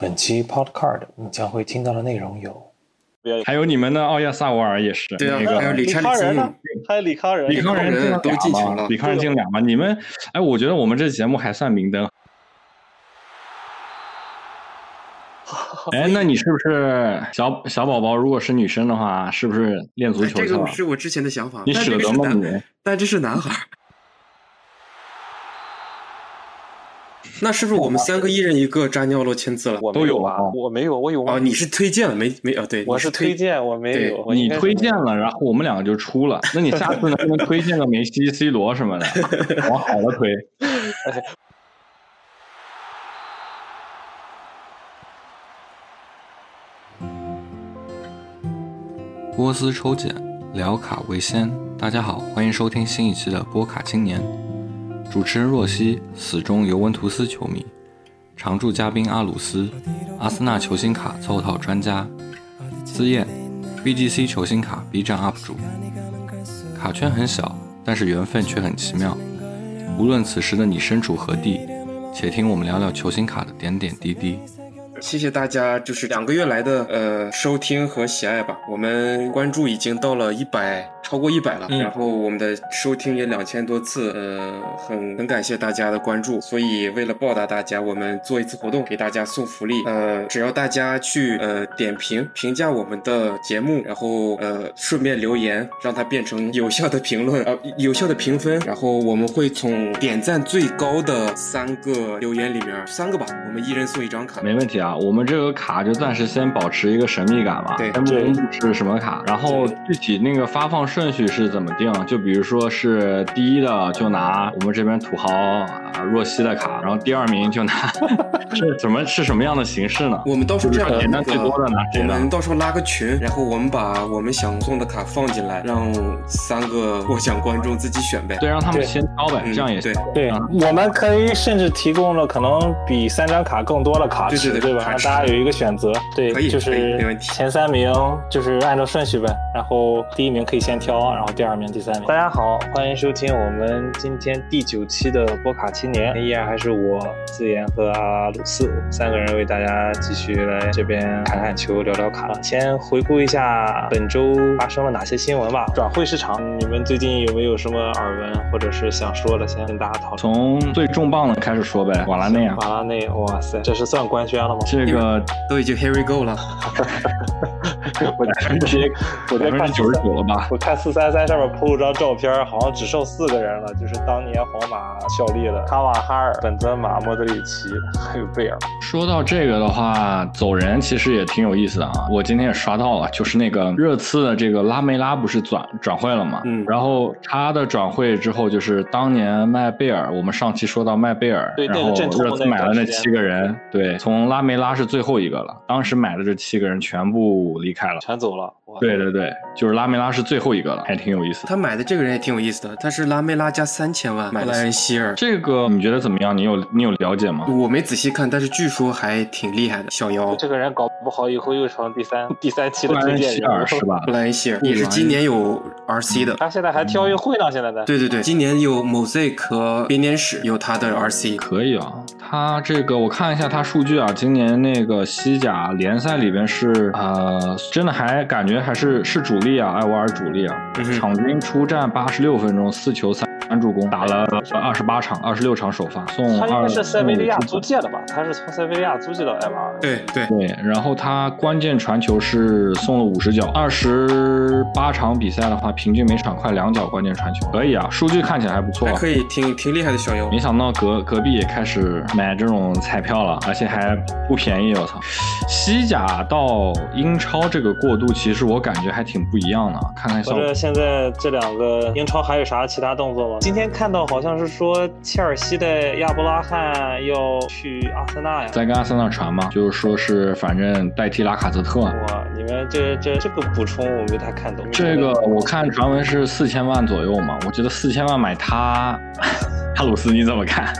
本期 Podcast 你将会听到的内容有：还有你们的奥亚萨瓦尔也是，对啊，那个还有李查康人呢，？还有李康人，李康人进都进球了李康人进俩嘛。你们，哎，我觉得我们这节目还算明灯。哎，那你是不是小小宝宝？如果是女生的话，是不是练足哎这个球去了？是我之前的想法，你舍得吗？但这是男孩那是不是我们三个一人一个扎尼奥罗签字了？我都有没有啊哦，我没有，我有吗？哦，你是推荐了没没啊？对，我是推荐，我没有。你推荐了，然后我们两个就出了。那你下次能不能推荐个梅西、C 罗什么的，往好了推？波斯抽检，聊卡为先。大家好，欢迎收听新一期的波卡青年。主持人若曦，死忠尤文图斯球迷；常驻嘉宾阿鲁斯，阿森纳球星卡凑套专家；资燕，BGC 球星卡 B 站 UP 主。卡圈很小，但是缘分却很奇妙。无论此时的你身处何地，且听我们聊聊球星卡的点点滴滴。谢谢大家，就是两个月来的呃收听和喜爱吧。我们关注已经到了一百，超过一百了，嗯然后我们的收听也两千多次，呃，很很感谢大家的关注。所以为了报答大家，我们做一次活动，给大家送福利。呃，只要大家去呃点评评价我们的节目，然后呃顺便留言，让它变成有效的评论，呃有效的评分，然后我们会从点赞最高的三个留言里面三个吧，我们一人送一张卡。没问题啊，我们这个卡就暂时先保持一个神秘感吧，对先不公布是什么卡。然后具体那个发放顺序是怎么定？就比如说是第一的就拿我们这边土豪啊若曦的卡，然后第二名就拿 是怎么是什么样的形式呢？我们到时候这样，简单最多的拿谁呢我们？到时候拉个群，然后我们把我们想送的卡放进来，让三个获奖观众自己选呗。对，让他们先挑呗，嗯这样也行。对对，我们可以甚至提供了可能比三张卡更多的卡池，对对对卡池让大家有一个选择。对，可以就是没问题前三名就是按照顺序呗，然后第一名可以先挑，然后第二名、第三名。大家好，欢迎收听我们今天第九期的波卡青年，依然还是我自言和阿鲁斯，三个人为大家继续来这边看看球、聊聊卡。先回顾一下本周发生了哪些新闻吧。转会市场，你们最近有没有什么耳闻或者是想说的？先跟大家讨论。从最重磅的开始说呗，瓦拉内啊，瓦拉内，哇塞，这是算官宣了吗？这个都已经 here we go 了。我直接我在看百分之九十九了吧？我看四三三上面 PO 了张照片，好像只剩四个人了，就是当年皇马效力的卡瓦哈尔、本泽马、莫德里奇还有贝尔。说到这个的话，走人其实也挺有意思的啊。我今天也刷到了，就是那个热刺的这个拉梅拉不是转转会了嘛？嗯然后他的转会之后，就是当年卖贝尔，我们上期说到卖贝尔，对那个然后热刺买了那七个人，对，从拉梅拉是最后一个了，当时买的这七个人全部离开了。全走了，对对对，就是拉梅拉是最后一个了，还挺有意思的。他买的这个人也挺有意思的，他是拉梅拉加三千万买的莱恩希尔。这个你觉得怎么样？你有你有了解吗？我没仔细看，但是据说还挺厉害的。小妖这个人搞不好以后又成第三第三期的推荐恩希尔人。是吧？莱恩希尔也是今年有 RC 的。他现在还跳运会呢，现在在。对对对，今年有 Mosaic 和编年史有他的 RC。可以啊，他这个我看一下他数据啊，今年那个西甲联赛里边是呃，真的还感觉还是是主力啊，埃瓦尔主力啊，嗯场均出战八十六分钟，四球三三助攻，打了二十八场，二十六场首发，送二他应该是塞维利亚租借的吧？他是从塞维利亚租借到埃瓦尔。对对，对，然后他关键传球是送了五十脚，二十八场比赛的话，平均每场快两脚关键传球，可以啊，数据看起来还不错还。可以，挺挺厉害的小妖没。想到隔隔壁也开始买这种彩票了，而且还不便宜，我操！西甲到英超这个过渡，其实我感觉还挺不一样的。看看效果，现在这两个英超还有啥其他动作吗？今天看到好像是说切尔西的亚伯拉罕要去阿森纳呀。在跟阿森纳传嘛，就是说是反正代替拉卡泽特。哇，你们这这这个补充我没太看懂。这个我看传闻是四千万左右嘛，我觉得四千万买他，哈鲁斯你怎么看？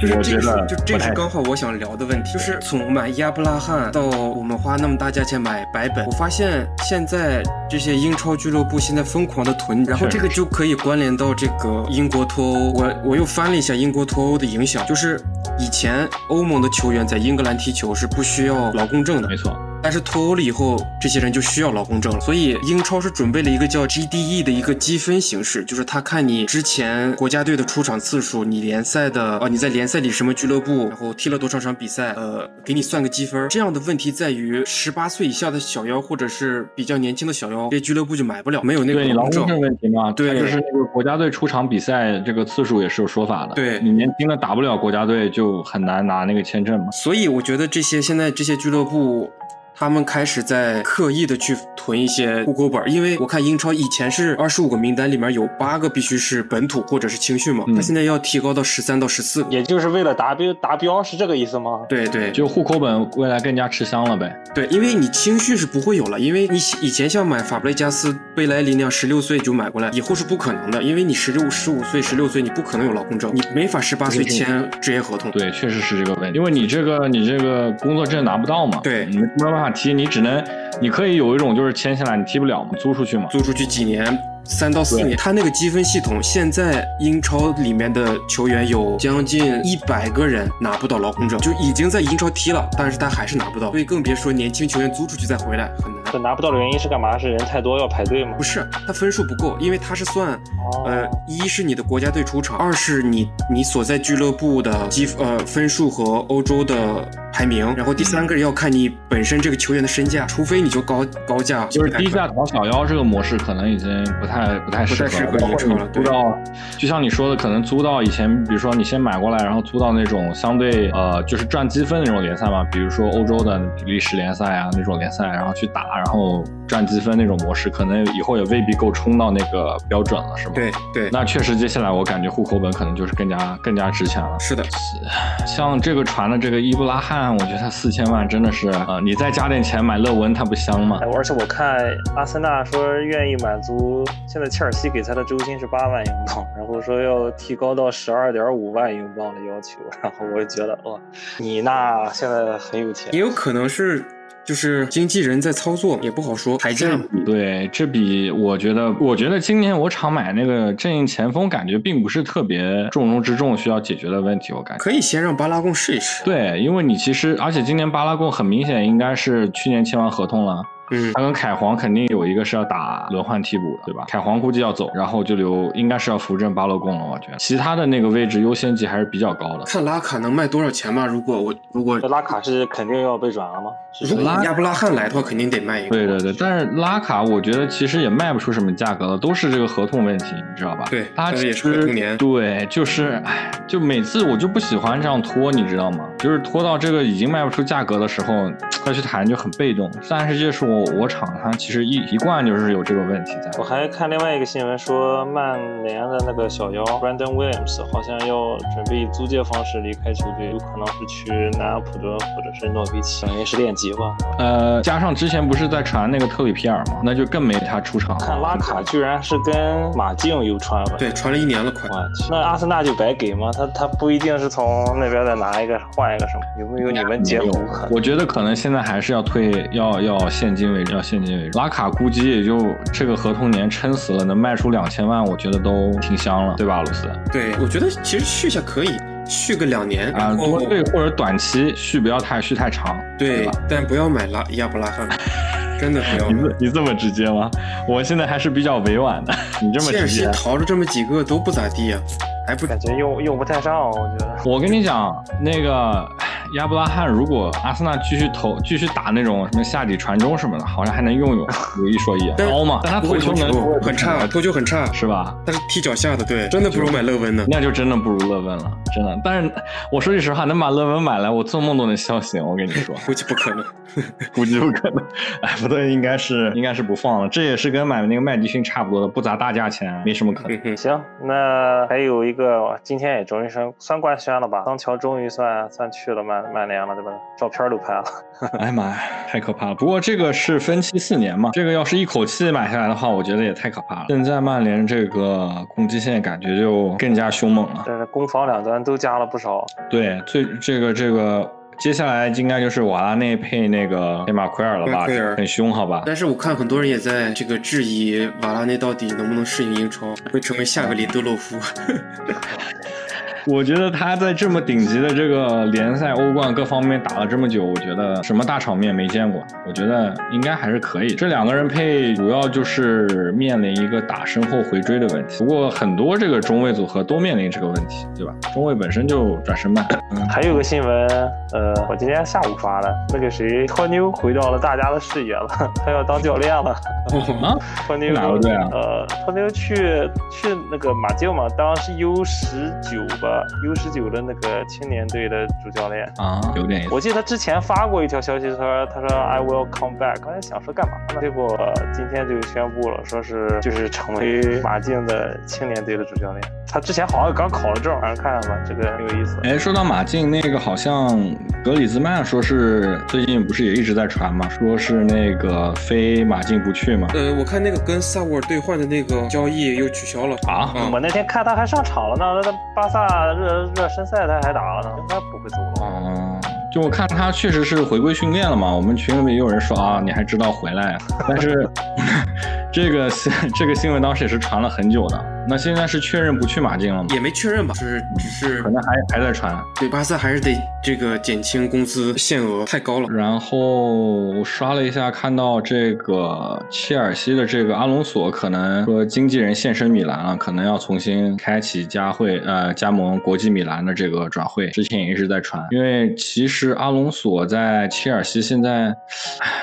就是这个是就这是刚好我想聊的问题，就是从买亚布拉罕到我们花那么大价钱买白本，我发现现在这些英超俱乐部现在疯狂的囤，然后这个就可以关联到这个英国脱欧。我我又翻了一下英国脱欧的影响，就是以前欧盟的球员在英格兰踢球是不需要劳工证的，没错。但是脱欧了以后，这些人就需要劳工证了。所以英超是准备了一个叫 GDE 的一个积分形式，就是他看你之前国家队的出场次数，你联赛的啊你在联赛里什么俱乐部，然后踢了多少场比赛，呃，给你算个积分。这样的问题在于十八岁以下的小妖或者是比较年轻的小妖，这俱乐部就买不了，没有那个劳工证问题嘛？对，就是那个国家队出场比赛这个次数也是有说法的。对你年轻的打不了国家队，就很难拿那个签证嘛。所以我觉得这些现在这些俱乐部。他们开始在刻意的去囤一些户口本，因为我看英超以前是二十五个名单里面有八个必须是本土或者是青训嘛，他现在要提高到十三到十四，也就是为了达标达标是这个意思吗？对对，就户口本未来更加吃香了呗。对，因为你青训是不会有了，因为你以前像买法布雷加斯、贝莱林那样十六岁就买过来，以后是不可能的，因为你十六、十五岁、十六岁你不可能有劳工证，你没法十八岁签职业合同。对，确实是这个问题，因为你这个你这个工作证拿不到嘛，对，你没有办法。踢你只能，你可以有一种就是签下来你踢不了嘛，租出去嘛，租出去几年。三到四年，他那个积分系统，现在英超里面的球员有将近一百个人拿不到劳工证，就已经在英超踢了，但是他还是拿不到，所以更别说年轻球员租出去再回来很难。这拿不到的原因是干嘛？是人太多要排队吗？不是，他分数不够，因为他是算，呃，一是你的国家队出场，二是你你所在俱乐部的积呃分数和欧洲的排名，然后第三个要看你本身这个球员的身价，除非你就高高价，就是低价淘小妖这个模式可能已经不太。太不太适合，包括你租到，就像你说的，可能租到以前，比如说你先买过来，然后租到那种相对呃，就是赚积分的那种联赛嘛，比如说欧洲的比利时联赛啊那种联赛，然后去打，然后赚积分那种模式，可能以后也未必够冲到那个标准了，是吗？对对。那确实，接下来我感觉户口本可能就是更加更加值钱了。是的，像这个传的这个伊布拉汉，我觉得他四千万真的是啊，你再加点钱买勒文，他不香吗？而且我看阿森纳说愿意满足。现在切尔西给他的周薪是八万英镑，然后说要提高到十二点五万英镑的要求，然后我就觉得哇，你那现在很有钱，也有可能是就是经纪人在操作，也不好说。抬价，对，这比我觉得，我觉得今年我场买那个阵营前锋，感觉并不是特别重中之重需要解决的问题，我感觉可以先让巴拉贡试一试。对，因为你其实，而且今年巴拉贡很明显应该是去年签完合同了。嗯，他跟凯皇肯定有一个是要打轮换替补的，对吧？凯皇估计要走，然后就留，应该是要扶正巴洛贡了。我觉得其他的那个位置优先级还是比较高的。看拉卡能卖多少钱吧？如果我如果拉卡是肯定要被转了吗？如果亚布拉罕来的话，肯定得卖一个。对对对，但是拉卡我觉得其实也卖不出什么价格了，都是这个合同问题，你知道吧？对，他也是合同年。对，就是哎，就每次我就不喜欢这样拖，你知道吗？就是拖到这个已经卖不出价格的时候 再去谈就很被动。但是这是我我场它。其实一一贯就是有这个问题在。我还看另外一个新闻说，曼联的那个小妖 Brandon Williams 好像要准备以租借方式离开球队，有可能是去南安普顿或者是诺维奇，等于是练级吧。呃，加上之前不是在传那个特里皮尔吗？那就更没他出场了。看拉卡居然是跟马竞有传闻，对，传了一年了，快。那阿森纳就白给吗？他他不一定是从那边再拿一个换一个什么？有没有你们解读？我觉得可能现在还是要退，要要现金为要现金为主。拉卡估计也就这个合同年撑死了，能卖出两千万，我觉得都挺香了，对吧，鲁斯？对，我觉得其实续下可以，续个两年啊，多对或者短期续不要太续太长，对，但不要买拉亚布拉罕，真的不要。你你这么直接吗？我现在还是比较委婉的，你这么直接。淘了这么几个都不咋地啊，还不感觉用用不太上，我觉得。我跟你讲那个。亚布拉罕如果阿森纳继续投继续打那种什么下底传中什么的，好像还能用用。有一说一，高嘛，但他投球能很差，投球很差，是吧？但是踢脚下的，对，真的不如买勒温呢。那就真的不如勒温了，真的。但是我说句实话，能把勒温买来，我做梦都能笑醒。我跟你说，估计不可能，估计不可能。哎，不对，应该是应该是不放了。这也是跟买那个麦迪逊差不多的，不砸大价钱，没什么可能。行，那还有一个，今天也终于算算官宣了吧？桑乔终于算算去了曼曼联了，对吧？照片都拍了，哎呀妈呀，太可怕了！不过这个是分期四年嘛，这个要是一口气买下来的话，我觉得也太可怕了。现在曼联这个攻击线感觉就更加凶猛了，但是攻防两端都加了不少。对，最这个这个接下来应该就是瓦拉内配那个黑马奎尔了吧？很凶，好吧？但是我看很多人也在这个质疑瓦拉内到底能不能适应英超，会成为下个里德洛夫。我觉得他在这么顶级的这个联赛、欧冠各方面打了这么久，我觉得什么大场面没见过。我觉得应该还是可以。这两个人配，主要就是面临一个打身后回追的问题。不过很多这个中卫组合都面临这个问题，对吧？中卫本身就转身慢。还有个新闻，呃，我今天下午发的，那个谁，托妞回到了大家的视野了，他要当教练了。啊？托妞哪个队啊？呃，托妞去去那个马竞嘛，当时 U 十九吧，U 十九的那个青年队的主教练啊，有点意思。我记得他之前发过一条消息，他说他说 I will come back。刚才想说干嘛呢？结果今天就宣布了，说是就是成为马竞的青年队的主教练。他之前好像刚考了证，反正看看吧，这个很有意思。哎，说到马竞，那个好像格里兹曼说是最近不是也一直在传嘛，说是那个非马竞不去嘛。呃，我看那个跟萨沃尔兑换的那个交易又取消了啊。我那天看他还上场了呢，那巴萨热热身赛他还打了呢，应该不会走了。嗯。就我看他确实是回归训练了嘛，我们群里面也有人说啊，你还知道回来，但是 这个这个新闻当时也是传了很久的。那现在是确认不去马竞了吗？也没确认吧，就是只是可能还还在传。对，巴萨还是得这个减轻工资限额，太高了。然后我刷了一下，看到这个切尔西的这个阿隆索可能说经纪人现身米兰了，可能要重新开启加会呃加盟国际米兰的这个转会。之前也一直在传，因为其实阿隆索在切尔西现在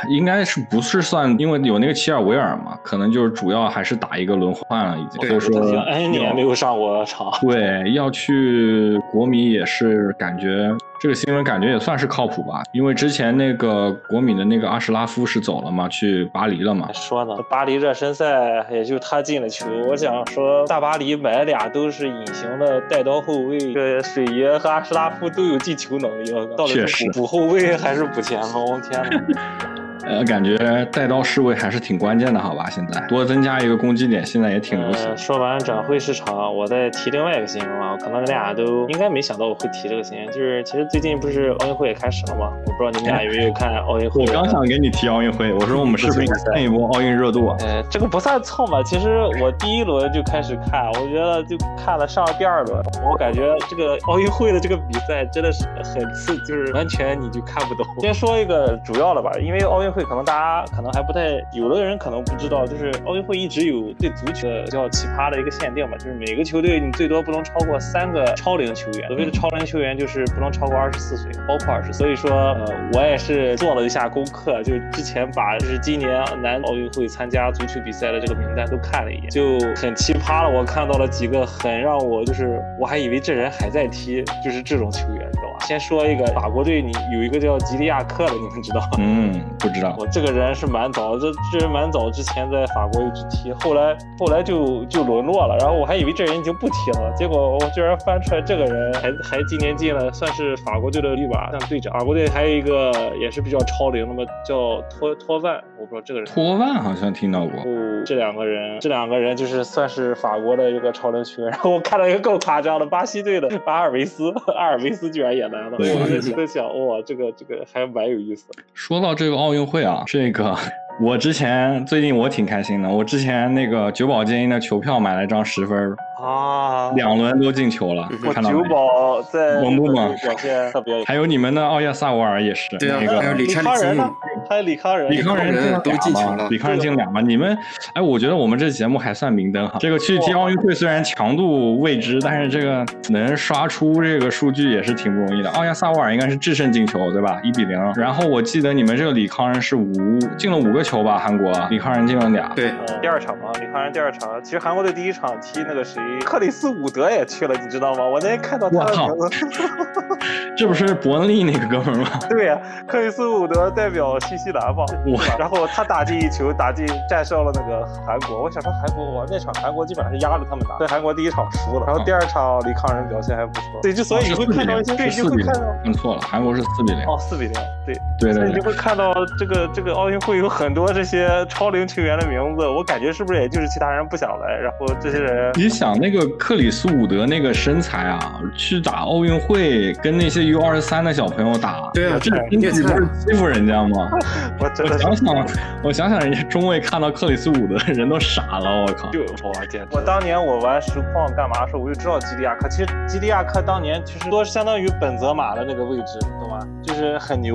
应该是不是算，因为有那个齐尔维尔嘛，可能就是主要还是打一个轮换了已经，所以说。N 年没有上过场，对，要去国米也是感觉这个新闻感觉也算是靠谱吧，因为之前那个国米的那个阿什拉夫是走了嘛，去巴黎了嘛。说呢，巴黎热身赛也就他进了球。我想说，大巴黎买俩都是隐形的带刀后卫，这水爷和阿什拉夫都有进球能力，到底是补后卫还是补前锋？天哪！呃，感觉带刀侍卫还是挺关键的，好吧？现在多增加一个攻击点，现在也挺流行。说完转会市场，我再提另外一个新闻啊，可能你俩都应该没想到我会提这个新闻，就是其实最近不是奥运会也开始了吗？我不知道你们俩有没有看奥运会。我刚想给你提奥运会，我说我们是不是蹭一波奥运热度啊？呃，这个不算蹭吧，其实我第一轮就开始看，我觉得就看了上第二轮，我感觉这个奥运会的这个比赛真的是很刺，就是完全你就看不懂。先说一个主要的吧，因为奥运会可能大家。可能还不太，有的人可能不知道，就是奥运会一直有对足球的叫奇葩的一个限定嘛，就是每个球队你最多不能超过三个超龄球员。所谓的超龄球员就是不能超过二十四岁，包括二十。所以说，呃，我也是做了一下功课，就是之前把就是今年男奥运会参加足球比赛的这个名单都看了一眼，就很奇葩了。我看到了几个很让我就是我还以为这人还在踢，就是这种球员，先说一个法国队，你有一个叫吉利亚克的，你们知道吗？嗯，不知道。我这个人是。蛮早，这这人蛮早之前在法国一直踢，后来后来就就沦落了。然后我还以为这人已经不踢了，结果我居然翻出来这个人，还还今年进了，算是法国队的绿吧，像队长。法国队还有一个也是比较超龄的嘛，叫托托万，我不知道这个人。托万好像听到过。哦，这两个人，这两个人就是算是法国的一个超龄球员。然后我看到一个更夸张的，巴西队的阿尔维斯，阿尔维斯居然也来了。我在想，哇，这个这个还蛮有意思。说到这个奥运会啊，这个。我之前最近我挺开心的，我之前那个九宝金的球票买了一张十分啊，两轮都进球了，看到九宝在蒙布吗？表现特别，还有你们的奥亚萨瓦尔也是，对啊，还有李康仁呢，还有李康仁，李康仁都进球了，李康仁进俩嘛？你们，哎，我觉得我们这节目还算明灯哈。这个去踢奥运会虽然强度未知，但是这个能刷出这个数据也是挺不容易的。奥亚萨瓦尔应该是制胜进球对吧？一比零。然后我记得你们这个李康仁是五进了五个球吧？韩国李康仁进了俩。对，第二场嘛，李康仁第二场。其实韩国队第一场踢那个谁，克里斯伍德也去了，你知道吗？我那天看到他的名字，这不是伯恩利那个哥们吗？对呀，克里斯伍德代表新西兰吧？哇！然后他打进一球，打进战胜了那个韩国。我想说韩国，我那场韩国基本上是压着他们打。对，韩国第一场输了，然后第二场李康仁表现还不错。对，就所以你会看到一些，对，就会看到。看错了，韩国是四比零。哦，四比零。对对对，你就会看到这个这个奥运会有很多这些超龄球员的名字，我感觉是不是也就是其他人不想来，然后这些人，你想那个克里斯伍德那个身材啊，去打奥运会跟那些 U 二十三的小朋友打，对啊，这身体不是欺负人家吗？我真的想想，我想想，人家中卫看到克里斯伍德人都傻了，我靠！就我简直，我当年我玩实况干嘛的时候，我就知道基利亚克，其实基利亚克当年其实都相当于本泽马的那个位置，懂吗？就是很牛。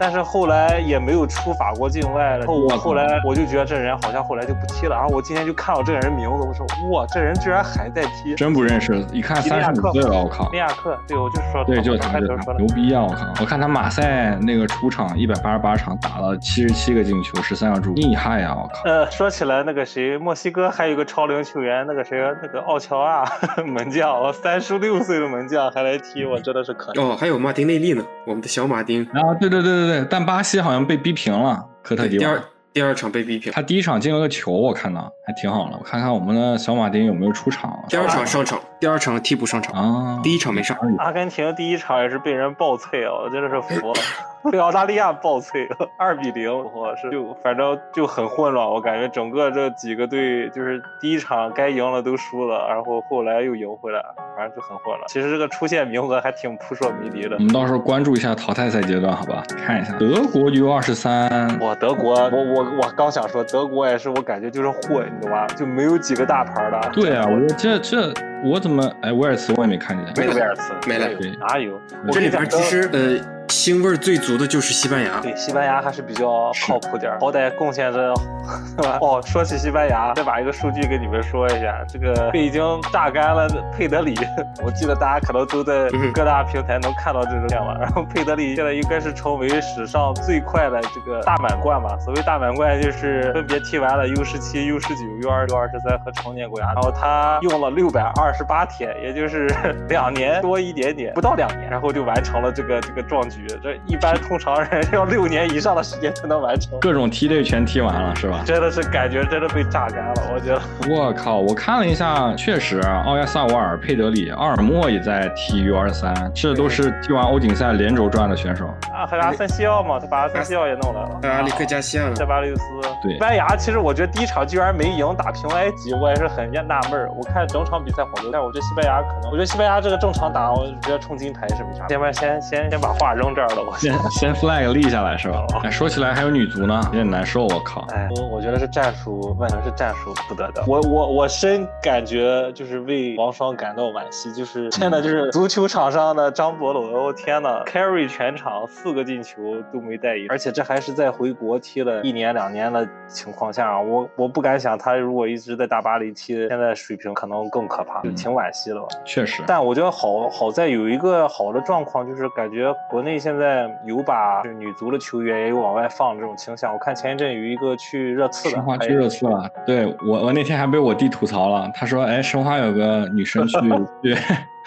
但是后来也没有出法国境外了。后我后来我就觉得这人好像后来就不踢了。然后我今天就看到这个人名字，我说哇，这人居然还在踢！真不认识，一看三十五岁了，我靠！利亚克，对，我就说对，就是他，牛逼啊！我靠！我看他马赛那个出场一百八十八场打了七十七个进球，十三个助攻，厉害呀！我靠！呃，说起来那个谁，墨西哥还有个超龄球员，那个谁，那个奥乔啊，门将，三十六岁的门将还来踢，我真的是可哦，还有马丁内利呢，我们的小马丁。啊，对对对对。对，但巴西好像被逼平了，科特迪瓦。第二场被逼平，他第一场进了个球，我看到还挺好的。我看看我们的小马丁有没有出场。第二场上场，第二场替补上场啊，第一场没上。阿根廷第一场也是被人爆脆啊，我真的是服了。被澳大利亚爆脆，二比零，我是就反正就很混乱，我感觉整个这几个队就是第一场该赢了都输了，然后后来又赢回来，反正就很混乱。其实这个出线名额还挺扑朔迷离的。我们到时候关注一下淘汰赛阶段，好吧？看一下德国 U 二十三。哇，德国，我我我刚想说德国也是，我感觉就是混，你懂吧？就没有几个大牌的。对啊，我这这我怎么哎，威尔茨我也没看见。没有威尔茨，没来，哪有？这里边其实呃。腥味最足的就是西班牙，对，西班牙还是比较靠谱点儿好歹贡献着？哦，说起西班牙，再把一个数据给你们说一下，这个被已经榨干了佩德里，我记得大家可能都在各大平台能看到这种新闻。然后佩德里现在应该是成为史上最快的这个大满贯吧？所谓大满贯就是分别踢完了 U 十七、U 十九、U 二、U 二十三和成年国家，然后他用了六百二十八天，也就是两年多一点点，不到两年，然后就完成了这个这个壮举。这一般通常人 要六年以上的时间才能完成，各种梯队全踢完了是吧？真的是感觉真的被榨干了，我觉得。我靠，我看了一下，确实，奥亚萨瓦尔、佩德里、奥尔莫也在踢 U 二三，这都是踢完欧锦赛连轴转的选手。啊，还有阿森西奥嘛，他把阿森西奥也弄来了。阿里克加西亚、塞巴利斯。对。西班牙其实我觉得第一场居然没赢，打平埃及，我也是很纳闷儿。我看整场比赛好多，但我觉得西班牙可能，我觉得西班牙这个正常打，我觉得冲金牌是没啥。先把先先先把话扔这儿了。我先先 flag 立下来是吧？哎，说起来还有女足呢，有点难受，我靠！哎，我我觉得是战术，万能是战术不得的。我我我深感觉就是为王霜感到惋惜，就是 真的就是足球场上的张伯伦，我天呐 c a r r y 全场四个进球都没带赢，而且这还是在回国踢了一年两年的情况下，我我不敢想他如果一直在大巴黎踢，现在水平可能更可怕，就挺惋惜的吧。确实，但我觉得好好在有一个好的状况，就是感觉国内现在。有把女足的球员也有往外放这种倾向。我看前一阵有一个去热刺的，申花去热刺了。对我，我那天还被我弟吐槽了。他说：“哎，申花有个女生去 去。”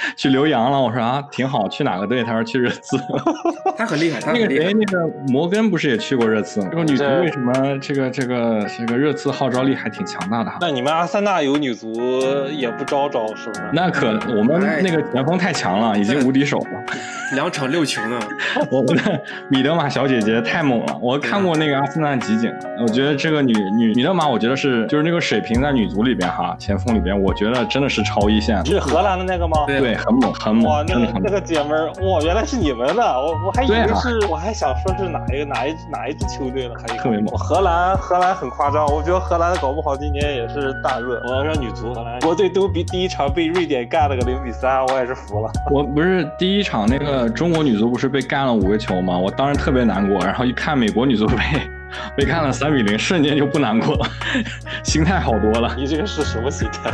去留洋了，我说啊，挺好。去哪个队？他说去热刺。他很厉害，他那个谁，那个摩根不是也去过热刺吗？这个女足为什么这个这个这个热刺号召力还挺强大的哈？那你们阿森纳有女足也不招招是不是？那可我们那个前锋太强了，已经无敌手了，两场六球呢。我们的米德玛小姐姐太猛了，我看过那个阿森纳集锦，我觉得这个女女米德玛，我觉得是就是那个水平在女足里边哈，前锋里边，我觉得真的是超一线。是荷兰的那个吗？对。很猛，很猛！哇，那个那个姐们儿，哇，原来是你们的，我我还以为是，我还想说是哪一个哪一哪一支球队呢？可以特别猛。荷兰，荷兰很夸张，我觉得荷兰搞不好今年也是大热。我要让女足，荷兰国队都比第一场被瑞典干了个零比三，我也是服了。我不是第一场那个中国女足不是被干了五个球吗？我当时特别难过，然后一看美国女足被。被看了三比零，瞬间就不难过了，心态好多了。你这个是什么心态？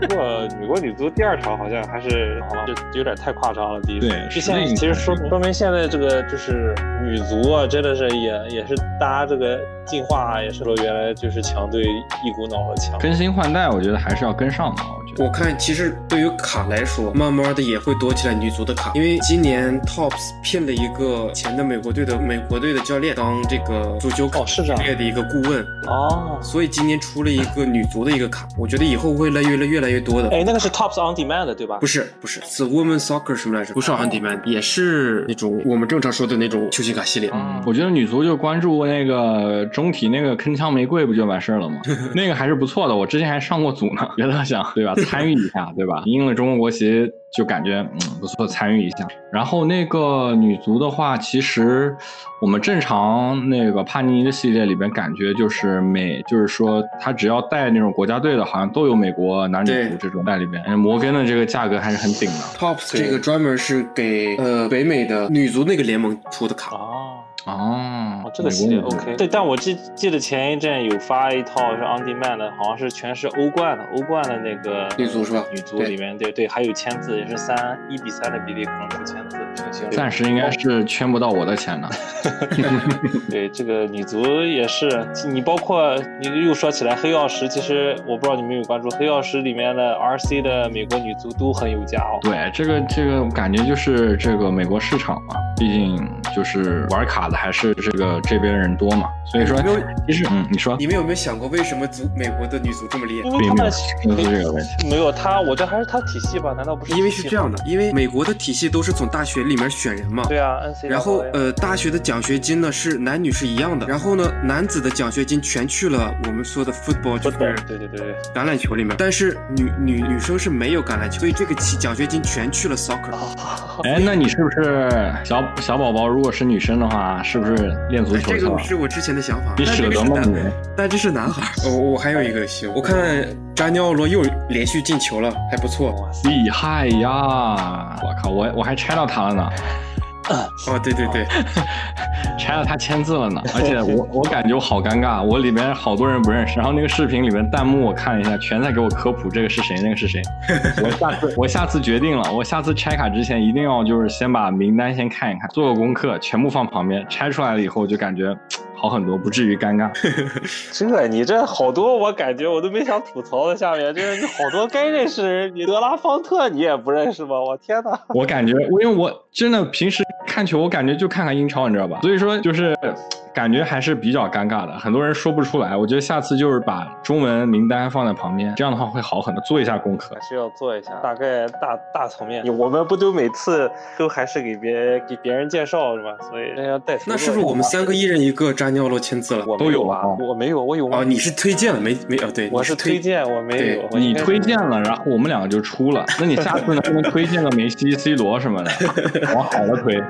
不过美国女足第二场好像还是就有点太夸张了。第一对，现在其实说说明现在这个就是女足啊，真的是也也是大家这个进化，啊也是说原来就是强队一股脑的强。更新换代，我觉得还是要跟上的。我看其实对于卡来说，慢慢的也会多起来女足的卡，因为今年 Tops 聘了一个前的美国队的美国队的教练当这个足球哦是这样列的一个顾问，哦，所以今年出了一个女足的一个卡，我觉得以后会来越来越来越多的。哎，那个是 Tops on Demand 的对吧？不是不是，，The Women Soccer 什么来着？不是 On Demand，也是那种我们正常说的那种球星卡系列。嗯我觉得女足就关注那个中体那个铿锵玫瑰不就完事儿了吗？那个还是不错的，我之前还上过组呢，别乱想对吧，参与一下对吧？印了中国国旗就感觉嗯不错，参与一下。然后那个女足的话，其实我们正常那个帕尼尼的系列里边，感觉就是美，就是说他只要带那种国家队的，好像都有美国男女足这种在里边。哎摩根的这个价格还是很顶的。Tops 这个专门是给呃北美的女足那个联盟出的卡。哦。哦哦，这个系列 OK。对，但我记记得前一阵有发一套是 On Demand 的，好像是全是欧冠的，欧冠的那个女足是吧女足里面，对对，还有签字，也是三一比三的比例可能出签。暂时应该是圈不到我的钱呢。对这个女足也是，你包括你又说起来黑曜石，其实我不知道你们有没有关注，黑曜石里面的 RC 的美国女足都很有价哦。对，这个这个感觉就是这个美国市场嘛，毕竟就是玩卡的还是这个这边人多嘛，所以说其实嗯，你说你们有没有想过，为什么足美国的女足这么厉害因？为他们并没有这个问题。没有他，我觉得还是他体系吧？难道不是？因为是这样的，，因为美国的体系都是从大学里面选人嘛。对啊，NC。然后呃，大学的奖学金呢是男女是一样的，然后呢，男子的奖学金全去了我们说的 football 就是对对对对，橄榄球里面，但是女女女生是没有橄榄球，所以这个期奖学金全去了 soccer。哎，那你是不是小小宝宝？如果是女生的话，是不是练足球这个？是我之前的想法，你舍但这是男得吗你？但这是男孩儿。我我还有一个秀，我看扎尼奥罗又连续进球了，还不错。厉害呀！我靠，我我还拆到他了呢，哦，对对对，拆了他签字了呢。而且我我感觉我好尴尬，我里面好多人不认识，然后那个视频里面弹幕我看了一下，全在给我科普这个是谁，那个是谁。我下次我下次决定了，我下次拆卡之前一定要就是先把名单先看一看，做个功课，全部放旁边，拆出来了以后就感觉好很多，不至于尴尬。这你这好多，我感觉我都没想吐槽的。下面就是你好多该认识的人，你德拉方特你也不认识吗？我天哪！我感觉，因为我真的平时看球，我感觉就看看英超，你知道吧？所以说就是感觉还是比较尴尬的，很多人说不出来。我觉得下次就是把中文名单放在旁边，这样的话会好很多，做一下功课还。是要做一下，大概大大层面。我们不都每次都还是给别给别人介绍是吧？所以那要带头那是不是我们三个一人一个扎尼奥罗签字了？我都有啊？我没有，我有吗哦，？你是推荐了没没？哦，对，我是推荐，我没有。你推荐了，然后我们两个就出了。那你下次能不能推荐个梅西、C 罗什么的，往好了推？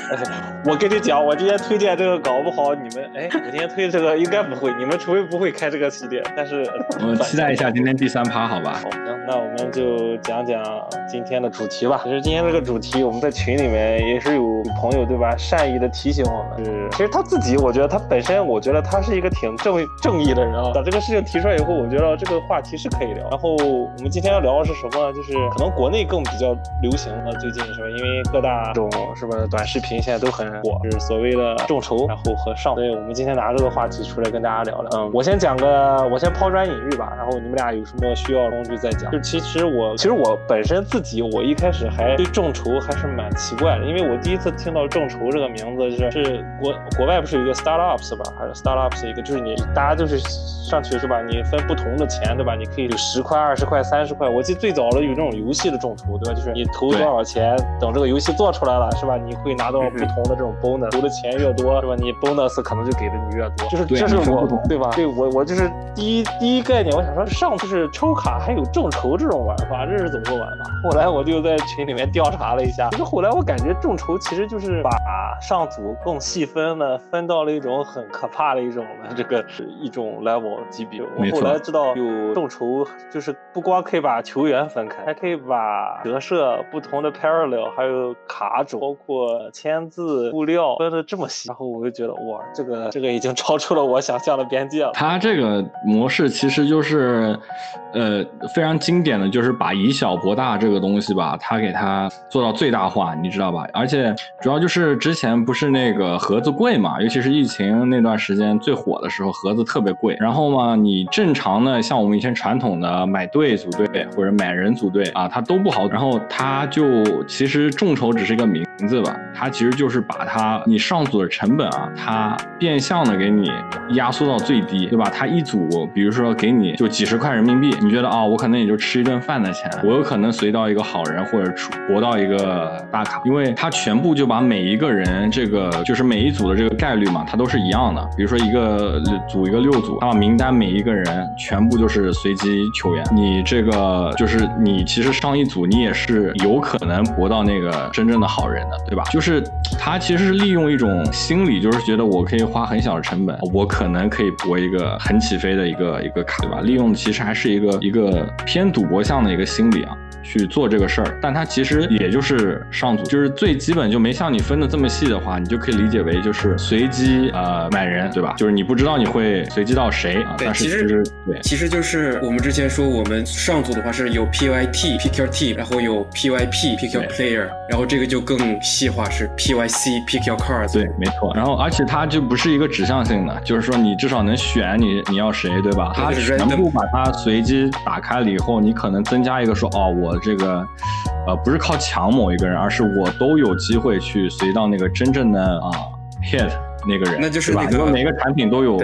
我跟你讲，我今天推荐这个搞不好你们，哎，我今天推这个应该不会，你们除非不会开这个系列，但是 我们期待一下今天第三趴，好吧？好，行，那我们就讲讲今天的主题吧。其实今天这个主题，我们在群里面也是有朋友对吧，善意的提醒我们，是其实他自己，我觉得他本身，我觉得他是一个挺正正义的人啊。把这个事情提出来以后，我觉得这个话题是可以聊。然后我们今天要聊的是什么呢？就是可能国内更比较流行的，最近是吧？因为各大这种是吧，短视频现在都很火，就是所谓的众筹，然后和上，所以我们今天拿这个话题出来跟大家聊聊。嗯，我先讲个，我先抛砖引玉吧，然后你们俩有什么需要的东西再讲。就其实我，其实我本身自己，我一开始还对众筹还是蛮奇怪的，因为我第一次听到众筹这个名字是是国国外不是有一个 startups 吧，还是 startups 一个，就是你大家就是上去是吧？你分不同的钱对吧？你可以有十块、二十块、三十块。我记得最早的有这种游戏的众筹对吧？就是你投多少钱，等这个游戏做出来了是吧？你会拿到不同的这种 bonus，投的钱越多是吧？你 bonus 可能就给的你越多。就是对这是我对吧？对我我就是第一第一概念，我想说上次是抽卡还有众筹这种玩法，这是怎么个玩法？后来我就在群里面调查了一下，就是后来我感觉众筹其实就是把上组更细分了分到了一种很可怕的一种的这个一种 level 级别。我后来知道有众筹，就是不光可以把球员分开，还可以把折射不同的 parallel，还有卡种，包括签字、物料分的这么细。然后我就觉得哇，这个这个已经超出了我想象的边界了。它这个模式其实就是，呃，非常经典的就是把以小博大这个东西吧，它给它做到最大化，你知道吧？而且主要就是之前不是那个盒子贵嘛，尤其是疫情那段时间最火的时候，盒子特别贵。然后嘛，你正常的像我们以前传统的买队组队或者买人组队啊，它都不好。然后它就其实众筹只是一个名字吧，它其实就是把它你上组的成本啊，它变相的给你压缩到最低，对吧？它一组，比如说给你就几十块人民币，你觉得啊，我可能也就吃一顿饭的钱，我有可能随到一个好人或者出博到一个大卡，因为他全部就把每一个人这个就是每一组的这个概率嘛，它都是一样的。比如说一个组一个六组，他把名单每一个人全部就是随机球员，你这个就是你其实上一组你也是有可能博到那个真正的好人的，对吧？就是他其实是利用一种心理，就是觉得我可以花很小的成本，我可能可以博一个很起飞的一个一个卡，对吧？利用其实还是一个一个偏赌博向的一个心理啊。去做这个事儿，但它其实也就是上组，就是最基本就没像你分的这么细的话，你就可以理解为就是随机呃买人，对吧？就是你不知道你会随机到谁啊。对，其实对，其实就是我们之前说我们上组的话是有 PYT Pick Your Team，然后有 PYP Pick Your Player，然后这个就更细化是 PYC Pick Your Cards。对，没错。然后而且它就不是一个指向性的，就是说你至少能选你你要谁，对吧？它全部把它随机打开了以后，你可能增加一个说哦我。这个，呃，不是靠抢某一个人，而是我都有机会去随到那个真正的啊 hit 那个人，那就是那个每个产品都有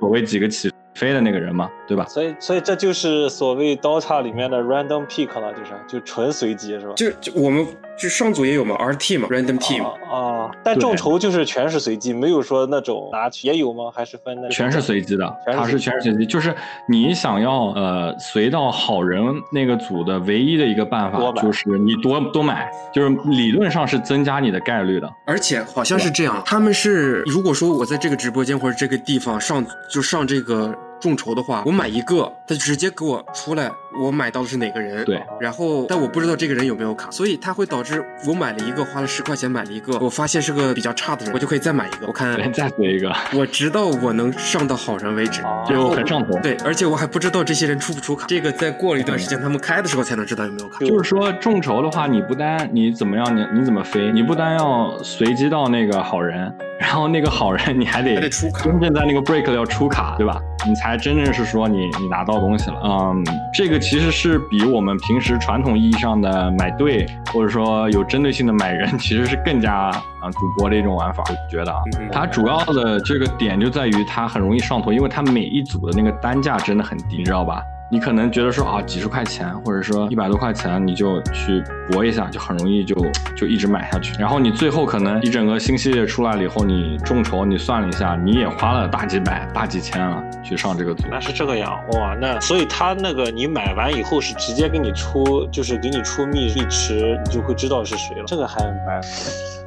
所谓几个起飞的那个人嘛，对吧？所以，所以这就是所谓 DOTA 里面的 random pick 了，就是就纯随机，是吧？就就我们。就上组也有嘛，RT 嘛，Random Team 啊，但众筹就是全是随机，没有说那种拿去也有吗？还是分的？全是随机的，它是全是随机，就是你想要呃随到好人那个组的唯一的一个办法就是你多多买，就是理论上是增加你的概率的。而且好像是这样，他们是如果说我在这个直播间或者这个地方上就上这个众筹的话，我买一个，他就直接给我出来我买到的是哪个人，对，然后但我不知道这个人有没有卡，所以它会导。致我买了一个，花了十块钱买了一个，我发现是个比较差的人，我就可以再买一个。我看再回 一个，我直到我能上到好人为止，就很上头。对，而且我还不知道这些人出不出卡，这个再过了一段时间他们开的时候才能知道有没有卡。就是说众筹的话，你不单你怎么样，你你怎么飞，你不单要随机到那个好人。然后那个好人你还得真正在那个 break 要出卡，对吧？你才真正是说你你拿到东西了。嗯，这个其实是比我们平时传统意义上的买对，或者说有针对性的买人，其实是更加啊赌博的一种玩法。我觉得啊，它主要的这个点就在于它很容易上头，因为它每一组的那个单价真的很低，你知道吧？你可能觉得说啊，几十块钱，或者说一百多块钱，你就去搏一下，就很容易就就一直买下去。然后你最后可能一整个新系列出来了以后，你众筹你算了一下，你也花了大几百、大几千了去上这个组。那是这个样哇，那所以他那个你买完以后是直接给你出，就是给你出密密池，你就会知道是谁了。这个还蛮。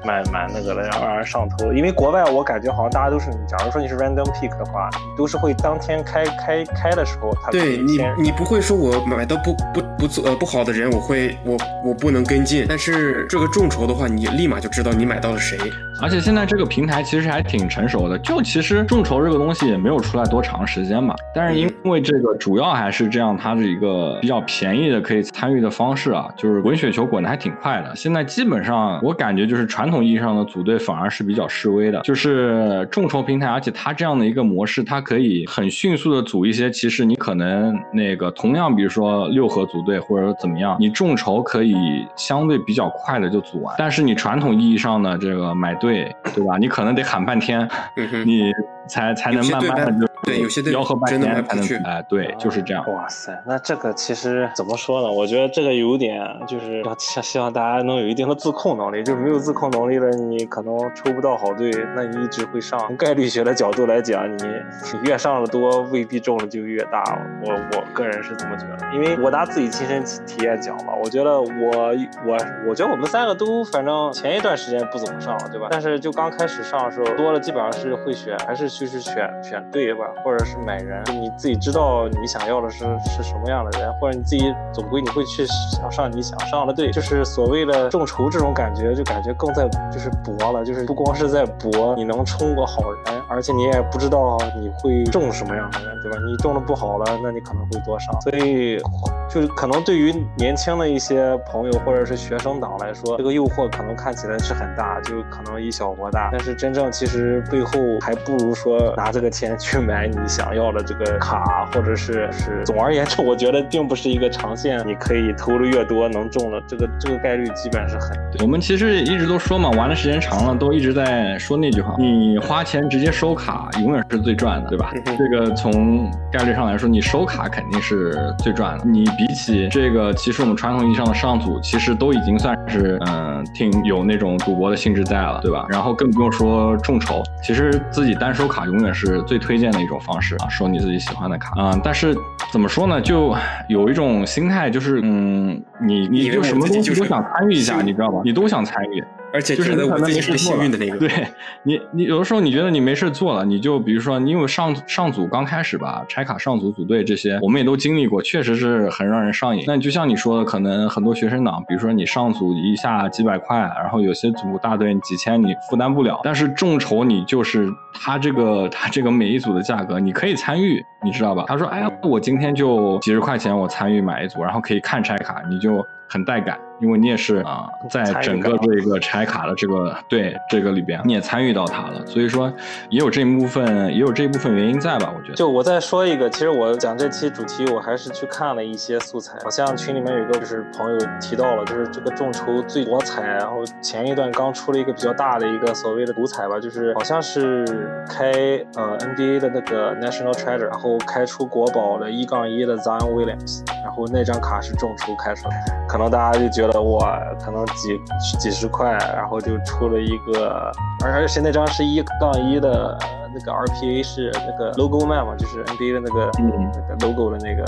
蛮蛮那个的，让人上头。因为国外我感觉好像大家都是，假如说你是 random pick 的话，都是会当天开开开的时候，他对你你不会说我买到不不不做呃不好的人，我会我我不能跟进。但是这个众筹的话，你立马就知道你买到了谁。而且现在这个平台其实还挺成熟的，就其实众筹这个东西也没有出来多长时间嘛。但是因为这个主要还是这样，它是一个比较便宜的可以参与的方式啊，就是滚雪球滚的还挺快的。现在基本上我感觉就是传统意义上的组队反而是比较示威的，就是众筹平台，而且它这样的一个模式，它可以很迅速的组一些，其实你可能那个同样比如说六合组队或者怎么样，你众筹可以相对比较快的就组完，但是你传统意义上的这个买队。对吧？你可能得喊半天，你才才能慢慢的就。对，有些吆喝半天才能哎，对，就是这样。哇塞，那这个其实怎么说呢？我觉得这个有点就是要希希望大家能有一定的自控能力，就是没有自控能力的，你可能抽不到好队，那你一直会上。从概率学的角度来讲，你你越上的多，未必中的就越大。我我个人是这么觉得，因为我拿自己亲身体验讲吧，我觉得我我我觉得我们三个都反正前一段时间不怎么上了，对吧？但是就刚开始上的时候，多了基本上是会选，还是就是选选对吧。或者是买人，你自己知道你想要的是是什么样的人，或者你自己总归你会去想上你想上的队，就是所谓的众筹这种感觉，就感觉更在就是搏了，就是不光是在搏，你能冲个好人。而且你也不知道你会中什么样的人，对吧？你中的不好了，那你可能会多伤。所以，就是可能对于年轻的一些朋友或者是学生党来说，这个诱惑可能看起来是很大，就可能以小博大。但是真正其实背后还不如说拿这个钱去买你想要的这个卡，或者是是。总而言之，我觉得并不是一个长线，你可以投的越多能中的这个这个概率基本是很。我们其实一直都说嘛，玩的时间长了，都一直在说那句话：你花钱直接收卡，永远是最赚的，对吧？这个从概率上来说，你收卡肯定是最赚的。你比起这个，其实我们传统意义上的上组，其实都已经算是嗯，挺有那种赌博的性质在了，对吧？然后更不用说众筹，其实自己单收卡永远是最推荐的一种方式啊，收你自己喜欢的卡啊。但是怎么说呢？就有一种心态，就是嗯，你你就什么东西都想参与一下，你知道吧？你都想参与。而且就是我自己是幸运的那个。对你，你有的时候你觉得你没事做了，你就比如说，因为上上组刚开始吧，拆卡上组组队这些，我们也都经历过，确实是很让人上瘾。那就像你说的，可能很多学生党，比如说你上组一下几百块，然后有些组大队几千你负担不了，但是众筹你就是他这个他这个每一组的价格，你可以参与，你知道吧？他说，哎呀，我今天就几十块钱我参与买一组，然后可以看拆卡，你就。很带感，因为你也是啊，在整个这个拆卡的这个对这个里边，你也参与到它了，所以说也有这一部分，也有这一部分原因在吧？我觉得。就我再说一个，其实我讲这期主题，我还是去看了一些素材，好像群里面有一个就是朋友提到了，就是这个众筹最多彩，然后前一段刚出了一个比较大的一个所谓的独彩吧，就是好像是开呃 NBA 的那个 National Treasure，然后开出国宝的一杠一的 Zion Williams，然后那张卡是众筹开出来。可能大家就觉得哇，可能几几十块，然后就出了一个，而而且那张是一杠一的。那个 RPA 是那个 Logo Man 嘛，就是 NBA 的那个那个 Logo 的那个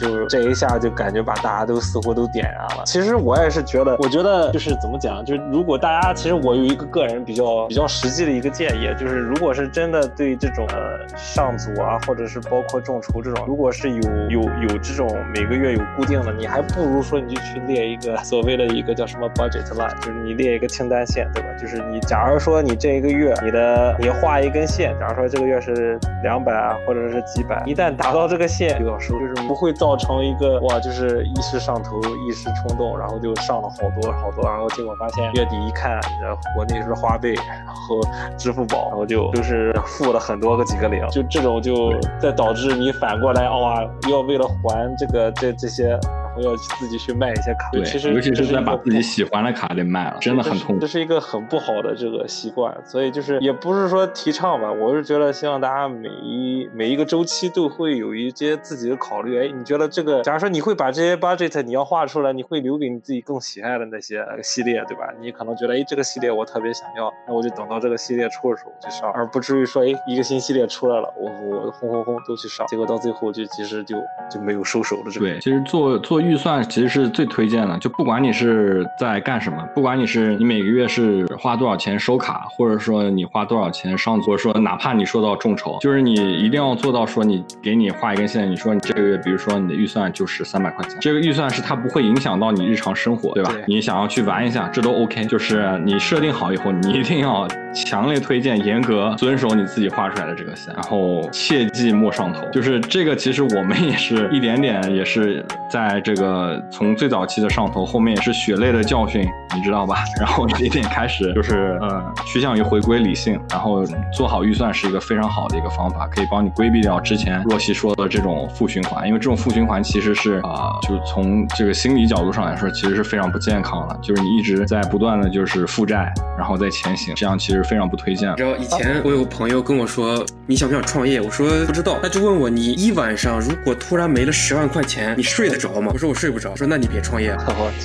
就这一下就感觉把大家都似乎都点燃了。其实我也是觉得，我觉得就是怎么讲，就是如果大家其实我有一个个人比较比较实际的一个建议，就是如果是真的对这种呃上组啊，或者是包括众筹这种，如果是有有有这种每个月有固定的，你还不如说你就去列一个所谓的一个叫什么 budget line，就是你列一个清单线，对吧？就是你假如说你这一个月你的你画一根线。假如说这个月是两百啊，或者是几百，一旦达到这个线就要收，就是会造成一个哇，就是一时上头，一时冲动，然后就上了好多好多，然后结果发现月底一看，然后国内是花呗，然后支付宝，然后就就是付了很多个几个零，就这种就在导致你反过来哇，要为了还这个这这些。要自己去卖一些卡，对，其实尤其是在把自己喜欢的卡给卖了，真的很痛苦。这是一个很不好的这个习惯，所以就是也不是说提倡吧，我是觉得希望大家每一每一个周期都会有一些自己的考虑。哎，你觉得这个，假如说你会把这些 budget 你要画出来，你会留给你自己更喜爱的那些系列，对吧？你可能觉得，哎，这个系列我特别想要，那我就等到这个系列出的时候去上，而不至于说，哎，一个新系列出来了，我我轰轰轰都去上，结果到最后就其实就就没有收手的这个。对，其实做做。预算其实是最推荐的，就不管你是在干什么，不管你是你每个月是花多少钱收卡，或者说你花多少钱上，或者说哪怕你说到众筹，就是你一定要做到说你给你画一根线，你说你这个月，比如说你的预算就是三百块钱，这个预算是它不会影响到你日常生活，对吧？你想要去玩一下，这都 OK。就是你设定好以后，你一定要强烈推荐，严格遵守你自己画出来的这个线，然后切记莫上头。就是这个，其实我们也是一点点，也是在这。个从最早期的上头，后面也是血泪的教训，你知道吧？然后一点开始就是呃，趋向于回归理性，然后做好预算是一个非常好的一个方法，可以帮你规避掉之前若曦说的这种负循环，因为这种负循环其实是啊，就从这个心理角度上来说，其实是非常不健康的，就是你一直在不断的就是负债，然后再前行，这样其实非常不推荐。然后以前我有个朋友跟我说，你想不想创业？我说不知道，他就问我，你一晚上如果突然没了十万块钱，你睡得着吗？我说。我睡不着，说那你别创业，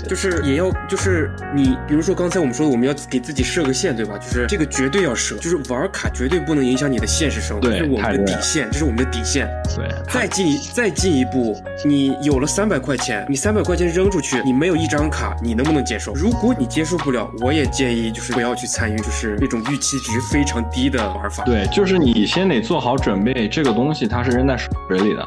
就是也要就是你，比如说刚才我们说的，我们要给自己设个线，对吧？就是这个绝对要设，就是玩卡绝对不能影响你的现实生活，这是我们的底线，这是我们的底线。对，再进再进一步，你有了三百块钱，你三百块钱扔出去，你没有一张卡，你能不能接受？如果你接受不了，我也建议就是不要去参与，就是那种预期值非常低的玩法。对，就是你先得做好准备，这个东西它是扔在水里的。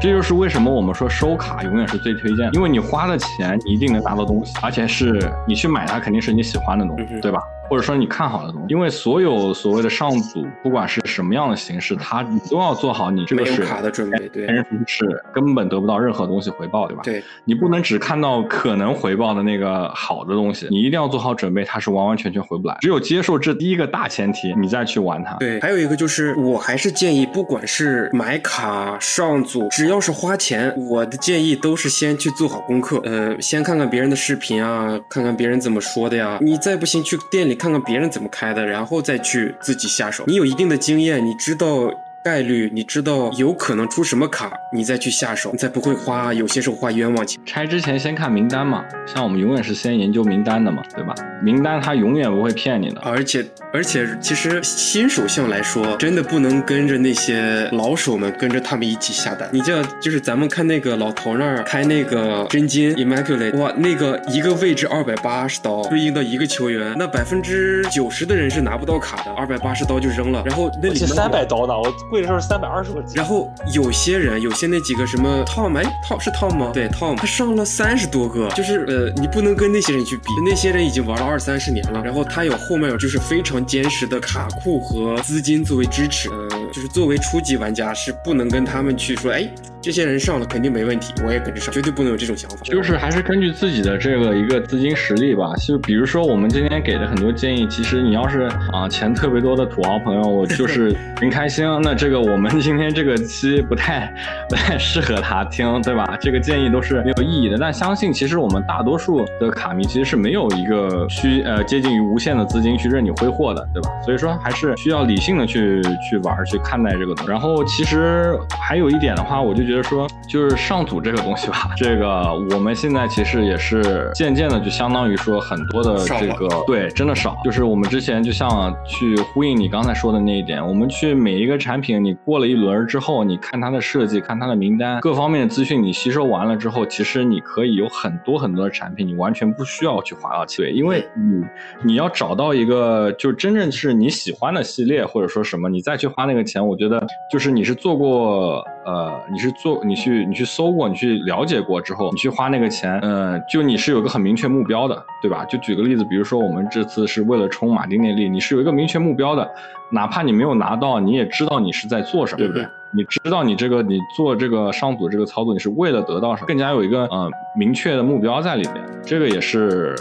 这就是为什么我们说收卡永远是最推荐，因为你花的钱你一定能拿到东西，而且是你去买它肯定是你喜欢的东西，对吧？或者说你看好的东西，因为所有所谓的上组，不管是什么样的形式，它你都要做好你这个是卡的准备，对，是根本得不到任何东西回报，对吧？对，你不能只看到可能回报的那个好的东西，你一定要做好准备，它是完完全全回不来。只有接受这第一个大前提，你再去玩它。对，还有一个就是，我还是建议，不管是买卡上组，只要是花钱，我的建议都是先去做好功课，呃，先看看别人的视频啊，看看别人怎么说的呀。你再不行，去店里看看别人怎么开的，然后再去自己下手。你有一定的经验，你知道。概率，你知道有可能出什么卡，你再去下手，你才不会花有些时候花冤枉钱。拆之前先看名单嘛，像我们永远是先研究名单的嘛，对吧？名单它永远不会骗你的。而且而且，其实新手性来说，真的不能跟着那些老手们跟着他们一起下单。你就就是咱们看那个老头那儿开那个真金 Immaculate，哇，那个一个位置二百八十刀对应到一个球员，那百分之九十的人是拿不到卡的，二百八十刀就扔了。然后那里三百刀呢，我。贵的时候是三百二十多级，然后有些人，有些那几个什么 Tom，哎，Tom 是 Tom 吗？对，Tom，他上了三十多个，就是呃，你不能跟那些人去比，那些人已经玩了二三十年了，然后他有后面有就是非常坚实的卡库和资金作为支持，呃，就是作为初级玩家是不能跟他们去说，哎。这些人上了肯定没问题，我也跟着上，绝对不能有这种想法。就是还是根据自己的这个一个资金实力吧。就比如说我们今天给的很多建议，其实你要是啊钱特别多的土豪朋友，我就 是挺开心。那这个我们今天这个期不太不太适合他听，对吧？这个建议都是没有意义的。但相信其实我们大多数的卡迷其实是没有一个需呃接近于无限的资金去任你挥霍的，对吧？所以说还是需要理性的去去玩去看待这个东西。然后其实还有一点的话，我就觉得。说，就是上组这个东西吧，这个我们现在其实也是渐渐的，就相当于说很多的这个对，真的少。就是我们之前就像去呼应你刚才说的那一点，我们去每一个产品，你过了一轮之后，你看它的设计，看它的名单，各方面的资讯你吸收完了之后，其实你可以有很多很多的产品，你完全不需要去花到钱，因为你你要找到一个就真正是你喜欢的系列或者说什么，你再去花那个钱，我觉得就是你是做过。呃，你是做你去你去搜过，你去了解过之后，你去花那个钱，嗯，就你是有个很明确目标的，对吧？就举个例子，比如说我们这次是为了冲马丁内利，你是有一个明确目标的，哪怕你没有拿到，你也知道你是在做什么，对不对？你知道你这个你做这个上组这个操作，你是为了得到什么？更加有一个呃明确的目标在里面，这个也是。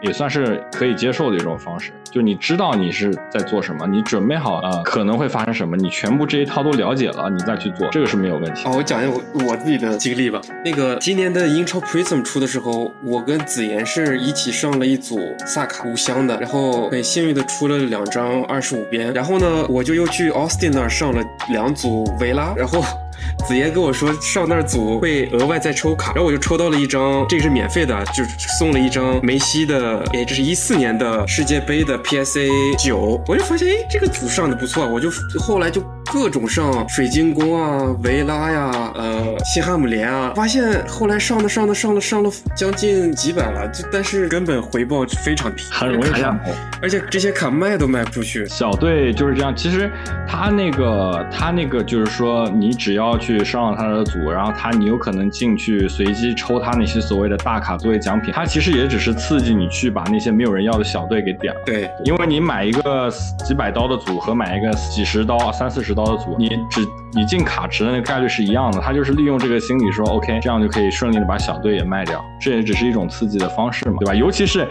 也算是可以接受的一种方式，就你知道你是在做什么，你准备好呃可能会发生什么，你全部这一套都了解了，你再去做，这个是没有问题。哦，我讲一下我我自己的经历吧。那个今年的英超 Prism 出的时候，我跟子妍是一起上了一组萨卡五香的，然后很幸运的出了两张二十五边，然后呢，我就又去 Austin 那儿上了两组维拉，然后。子妍跟我说上那儿组会额外再抽卡，然后我就抽到了一张，这个是免费的，就送了一张梅西的，哎，这是一四年的世界杯的 PSA 九，我就发现哎这个组上的不错，我就后来就各种上水晶宫啊、维拉呀、呃西汉姆联啊，发现后来上的上的上的上了将近几百了，就但是根本回报非常低，很容易上头，而且这些卡卖都卖不出去。小队就是这样，其实他那个他那个就是说你只要。去上他的组，然后他你有可能进去随机抽他那些所谓的大卡作为奖品，他其实也只是刺激你去把那些没有人要的小队给点了。对，因为你买一个几百刀的组和买一个几十刀、三四十刀的组，你只你进卡池的那个概率是一样的。他就是利用这个心理说，OK，这样就可以顺利的把小队也卖掉，这也只是一种刺激的方式嘛，对吧？尤其是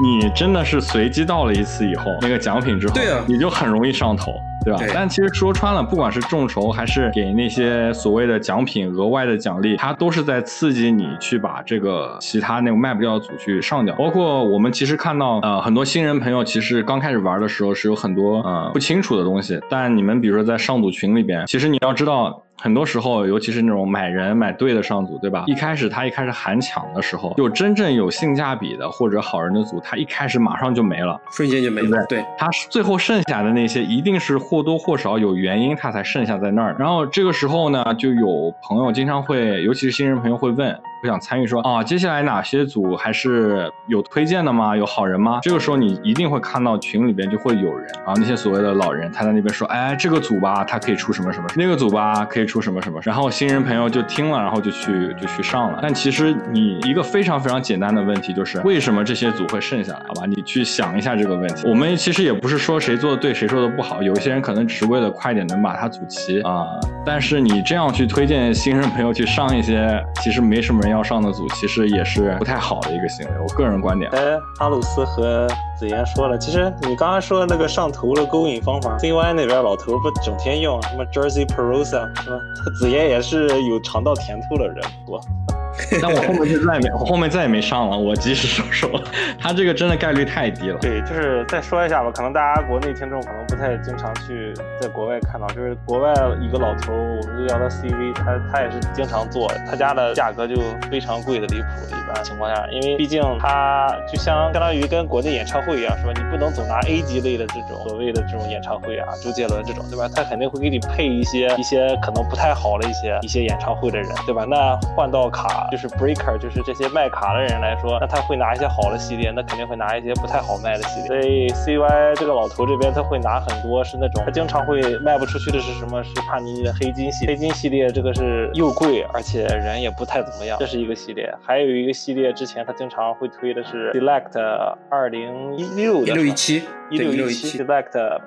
你真的是随机到了一次以后，那个奖品之后，对啊，你就很容易上头。对吧？但其实说穿了，不管是众筹还是给那些所谓的奖品、额外的奖励，它都是在刺激你去把这个其他那个卖不掉的组去上掉。包括我们其实看到，呃，很多新人朋友其实刚开始玩的时候是有很多呃不清楚的东西。但你们比如说在上组群里边，其实你要知道。很多时候，尤其是那种买人买对的上组，对吧？一开始他一开始喊抢的时候，有真正有性价比的或者好人的组，他一开始马上就没了，瞬间就没了。对，他最后剩下的那些，一定是或多或少有原因，他才剩下在那儿。然后这个时候呢，就有朋友经常会，尤其是新人朋友会问。不想参与，说啊，接下来哪些组还是有推荐的吗？有好人吗？这个时候你一定会看到群里边就会有人，啊那些所谓的老人，他在那边说，哎，这个组吧，他可以出什么什么，那个组吧可以出什么什么，然后新人朋友就听了，然后就去就去上了。但其实你一个非常非常简单的问题就是，为什么这些组会剩下来？好吧，你去想一下这个问题。我们其实也不是说谁做的对，谁说的不好，有一些人可能只是为了快点能把它组齐啊。但是你这样去推荐新人朋友去上一些其实没什么人要上的组，其实也是不太好的一个行为。我个人观点。哎，阿鲁斯和子言说了，其实你刚刚说的那个上头的勾引方法，CY 那边老头不整天用什么 Jersey Perosa 是吧？子言也是有尝到甜头的人，不？但我后面就再也没，我后面再也没上了。我及时收手了。他这个真的概率太低了。对，就是再说一下吧，可能大家国内听众可能不太经常去在国外看到，就是国外一个老头，我们就叫他 CV，他他也是经常做，他家的价格就非常贵的离谱，一般情况下，因为毕竟他就相相当于跟国内演唱会一样，是吧？你不能总拿 A 级类的这种所谓的这种演唱会啊，周杰伦这种，对吧？他肯定会给你配一些一些可能不太好的一些一些演唱会的人，对吧？那换到卡。就是 breaker，就是这些卖卡的人来说，那他会拿一些好的系列，那肯定会拿一些不太好卖的系列。所以 CY 这个老头这边他会拿很多是那种，他经常会卖不出去的是什么？是帕尼尼的黑金系列黑金系列，这个是又贵，而且人也不太怎么样，这是一个系列。还有一个系列，之前他经常会推的是 Select 二零一六的，一六一七。一六一七 select，呃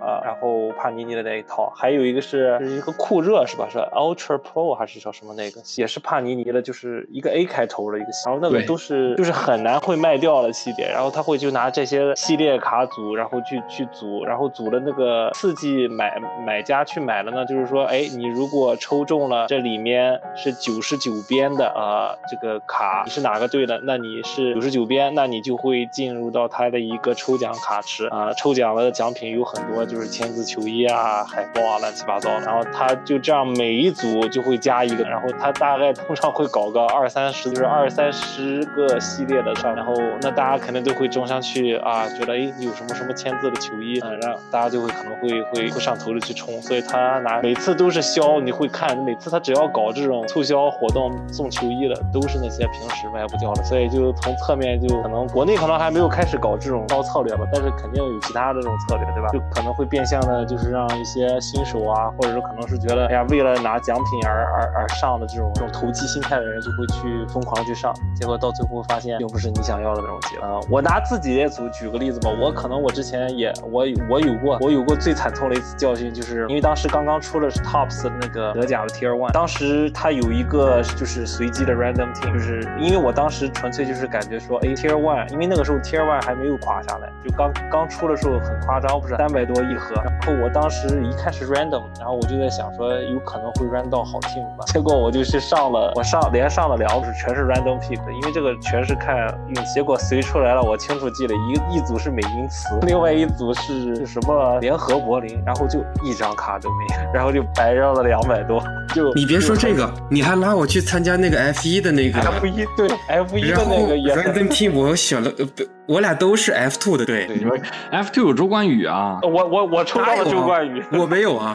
呃，然后帕尼尼的那一套，还有一个是是一个酷热是吧？是 Ultra Pro 还是叫什么那个？也是帕尼尼的，就是一个 A 开头的一个，然后那个都是就是很难会卖掉的系列，然后他会就拿这些系列卡组，然后去去组，然后组的那个刺激买买家去买了呢，就是说，哎，你如果抽中了这里面是九十九边的啊这个卡，你是哪个队的？那你是九十九边，那你就会进入到他的一个抽奖卡池。啊，抽奖的奖品有很多，就是签字球衣啊、海报啊，乱七八糟。然后他就这样每一组就会加一个，然后他大概通常会搞个二三十，就是二三十个系列的上。然后那大家肯定都会争相去啊，觉得哎有什么什么签字的球衣，啊，然后大家就会可能会会会上头的去冲。所以他拿每次都是销，你会看每次他只要搞这种促销活动送球衣的，都是那些平时卖不掉的。所以就从侧面就可能国内可能还没有开始搞这种高策略吧，但是肯。定有其他的这种策略，对吧？就可能会变相的，就是让一些新手啊，或者说可能是觉得，哎呀，为了拿奖品而而而上的这种这种投机心态的人，就会去疯狂去上，结果到最后发现并不是你想要的那种结果。我拿自己的组举个例子吧，我可能我之前也我我有过，我有过最惨痛的一次教训，就是因为当时刚刚出的是 Tops 的那个德甲的 Tier One，当时它有一个就是随机的 Random Team，就是因为我当时纯粹就是感觉说，哎，Tier One，因为那个时候 Tier One 还没有垮下来，就刚刚。出的时候很夸张，不是三百多一盒。然后我当时一看是 random，然后我就在想说有可能会 random 到好 team 吧。结果我就去上了，我上连上了两组，全是 random pick，因为这个全是看运气。结果随出来了，我清楚记得一一组是美因茨，另外一组是什么联合柏林，然后就一张卡都没有，然后就白扔了两百多。就你别说这个，你还拉我去参加那个 F 一的那个 F 一对 F 一的那个也 random team，我选了呃不。我俩都是 F two 的，对，你们 F two 有周冠宇啊，我我我抽到了周冠宇，我没有啊，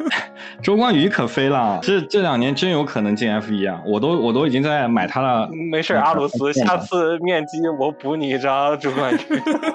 周冠宇可飞了，这这两年真有可能进 F 一啊，我都我都已经在买他了。没事，阿鲁斯，下次面基我补你一张周冠宇，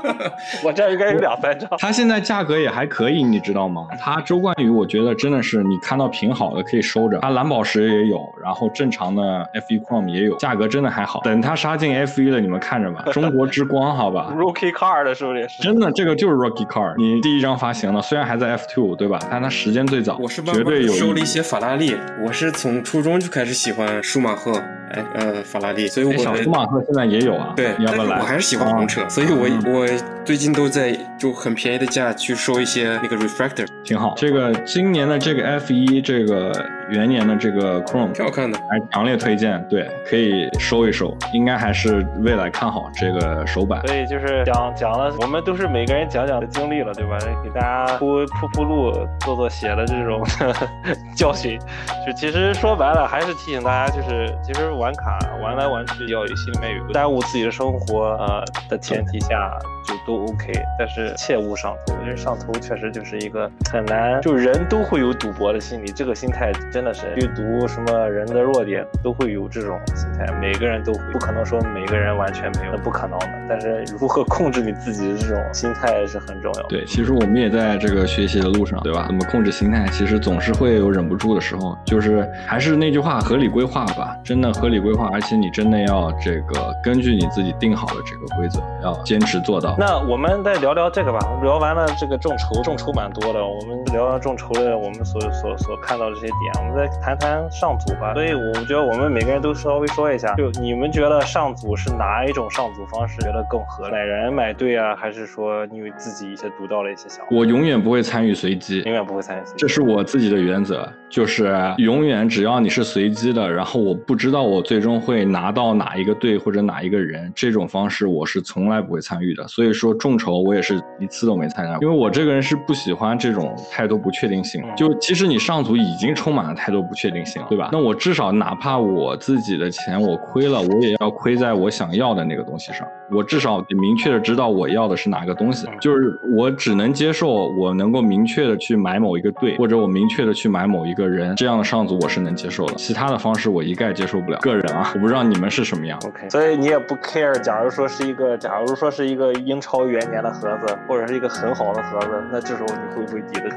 我这应该有两三张。他现在价格也还可以，你知道吗？他周冠宇，我觉得真的是你看到品好的可以收着，他蓝宝石也有，然后正常的 F 一 Chrome 也有，价格真的还好。等他杀进 F 一了，你们看着吧，中国之光。好吧，Rookie Card 的是不是也是？真的，这个就是 Rookie Card。你第一张发行了，虽然还在 F Two，对吧？但它时间最早。我是绝对有收了一些法拉利。我是从初中就开始喜欢舒马赫，哎呃法拉利，所以我小舒马赫现在也有啊。对，你要不来？我还是喜欢红车，所以我我最近都在就很便宜的价去收一些那个 Refractor，挺好。这个今年的这个 F 一这个元年的这个 Chrome，挺好看的，还强烈推荐。对，可以收一收，应该还是未来看好这个手板。所以就是讲讲了，我们都是每个人讲讲的经历了，对吧？给大家铺铺铺路，做做写的这种 教训。就其实说白了，还是提醒大家，就是其实玩卡玩来玩去，要有心里面有个耽误自己的生活呃的前提下。就都 OK，但是切勿上头，因为上头确实就是一个很难，就人都会有赌博的心理，这个心态真的是去读什么人的弱点，都会有这种心态，每个人都会，不可能说每个人完全没有，那不可能的。但是如何控制你自己的这种心态是很重要。对，其实我们也在这个学习的路上，对吧？怎么控制心态，其实总是会有忍不住的时候。就是还是那句话，合理规划吧，真的合理规划，而且你真的要这个根据你自己定好的这个规则，要坚持做到。那我们再聊聊这个吧，聊完了这个众筹，众筹蛮多的，我们聊完众筹的，我们所所所看到这些点，我们再谈谈上组吧。所以我觉得我们每个人都稍微说一下，就你们觉得上组是哪一种上组方式觉得更合？买人买队啊，还是说你有自己一些独到的一些想法？我永远不会参与随机，永远不会参与随机，这是我自己的原则，就是永远只要你是随机的，然后我不知道我最终会拿到哪一个队或者哪一个人，这种方式我是从来不会参与的。所以说众筹我也是一次都没参加，因为我这个人是不喜欢这种太多不确定性。就其实你上组已经充满了太多不确定性，对吧？那我至少哪怕我自己的钱我亏了，我也要亏在我想要的那个东西上。我至少得明确的知道我要的是哪个东西，就是我只能接受我能够明确的去买某一个队，或者我明确的去买某一个人，这样的上组我是能接受的。其他的方式我一概接受不了。个人啊，我不知道你们是什么样。OK，所以你也不 care。假如说是一个，假如说是一个英超元年的盒子，或者是一个很好的盒子，那这时候你会不会抵得？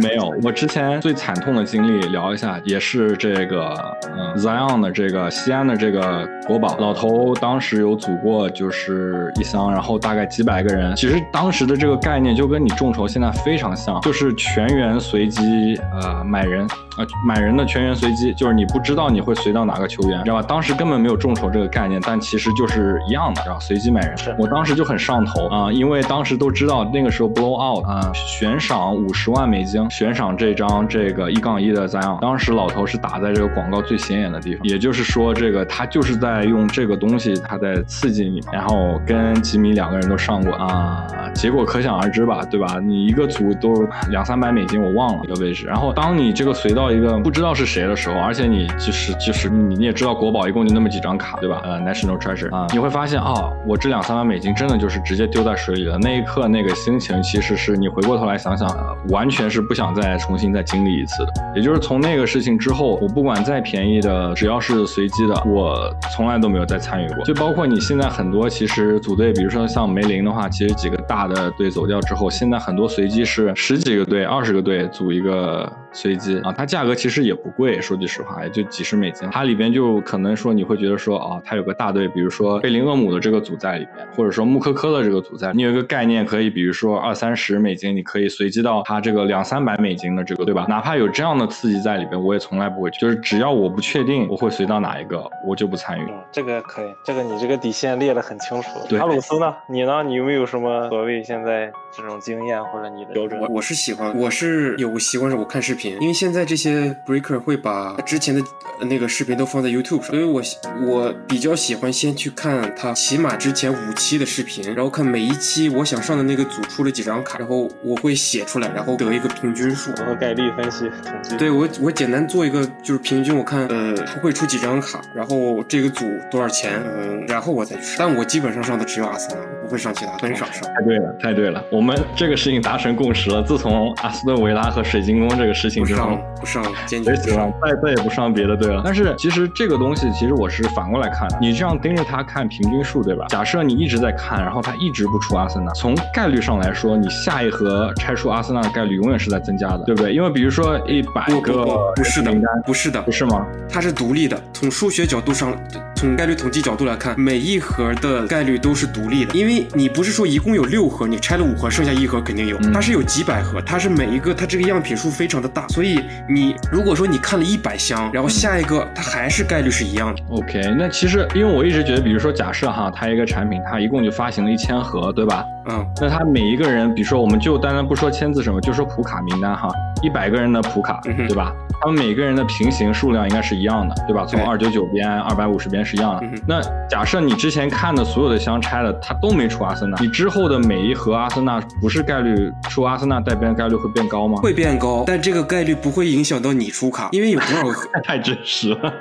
没有，我之前最惨痛的经历聊一下，也是这个嗯 Zion 的这个西安的这个国宝老头，当时有组过就是一箱，然后大概几百个人。其实当时的这个概念就跟你众筹现在非常像，就是全员随机呃买人。啊，买人的全员随机，就是你不知道你会随到哪个球员，知道吧？当时根本没有众筹这个概念，但其实就是一样的，知道随机买人。我当时就很上头啊，因为当时都知道那个时候 blow out 啊，悬赏五十万美金，悬赏这张这个一杠一的 Zion。当时老头是打在这个广告最显眼的地方，也就是说，这个他就是在用这个东西，他在刺激你。然后跟吉米两个人都上过啊，结果可想而知吧，对吧？你一个组都两三百美金，我忘了一个位置。然后当你这个随到到一个不知道是谁的时候，而且你就是就是你你也知道国宝一共就那么几张卡，对吧？呃，National Treasure 啊，你会发现啊，我这两三万美金真的就是直接丢在水里了。那一刻那个心情，其实是你回过头来想想，完全是不想再重新再经历一次的。也就是从那个事情之后，我不管再便宜的，只要是随机的，我从来都没有再参与过。就包括你现在很多其实组队，比如说像梅林的话，其实几个大的队走掉之后，现在很多随机是十几个队、二十个队组一个。随机啊，它价格其实也不贵，说句实话，也就几十美金。它里边就可能说你会觉得说啊，它有个大队，比如说贝林厄姆的这个组在里边，或者说穆科科的这个组在，你有一个概念可以，比如说二三十美金，你可以随机到它这个两三百美金的这个，对吧？哪怕有这样的刺激在里边，我也从来不会，就是只要我不确定我会随到哪一个，我就不参与。嗯，这个可以，这个你这个底线列得很清楚。对，阿鲁斯呢？你呢？你有没有什么所谓现在这种经验或者你的标准？我我是喜欢，我是有个习惯是我看视频，因为现在这些。breaker 会把之前的那个视频都放在 YouTube 上，所以我我比较喜欢先去看他起码之前五期的视频，然后看每一期我想上的那个组出了几张卡，然后我会写出来，然后得一个平均数然后概率分析统计。对我我简单做一个就是平均，我看呃他会出几张卡，然后这个组多少钱，嗯，然后我再去上。但我基本上上的只有阿森纳，不会上其他，很少上。太对了，太对了，我们这个事情达成共识了。自从阿斯顿维拉和水晶宫这个事情之后。上坚决不上，再再也不上别的队了。但是其实这个东西，其实我是反过来看的。你这样盯着他看平均数，对吧？假设你一直在看，然后他一直不出阿森纳，从概率上来说，你下一盒拆出阿森纳的概率永远是在增加的，对不对？因为比如说一百个不是的，不是的，不是吗？它是独立的。从数学角度上，从概率统计角度来看，每一盒的概率都是独立的。因为你不是说一共有六盒，你拆了五盒，剩下一盒肯定有。它是有几百盒，它是每一个它这个样品数非常的大，所以你。如果说你看了一百箱，然后下一个它还是概率是一样的。OK，那其实因为我一直觉得，比如说假设哈，它一个产品它一共就发行了一千盒，对吧？嗯，那他每一个人，比如说我们就单单不说签字什么，就说普卡名单哈，一百个人的普卡，对吧？他们每个人的平行数量应该是一样的，对吧？从二九九边、二百五十边是一样的。那假设你之前看的所有的箱拆了，它都没出阿森纳，你之后的每一盒阿森纳不是概率出阿森纳带边概率会变高吗？会变高，但这个概率不会影响到你出卡，因为有多少盒太真实了。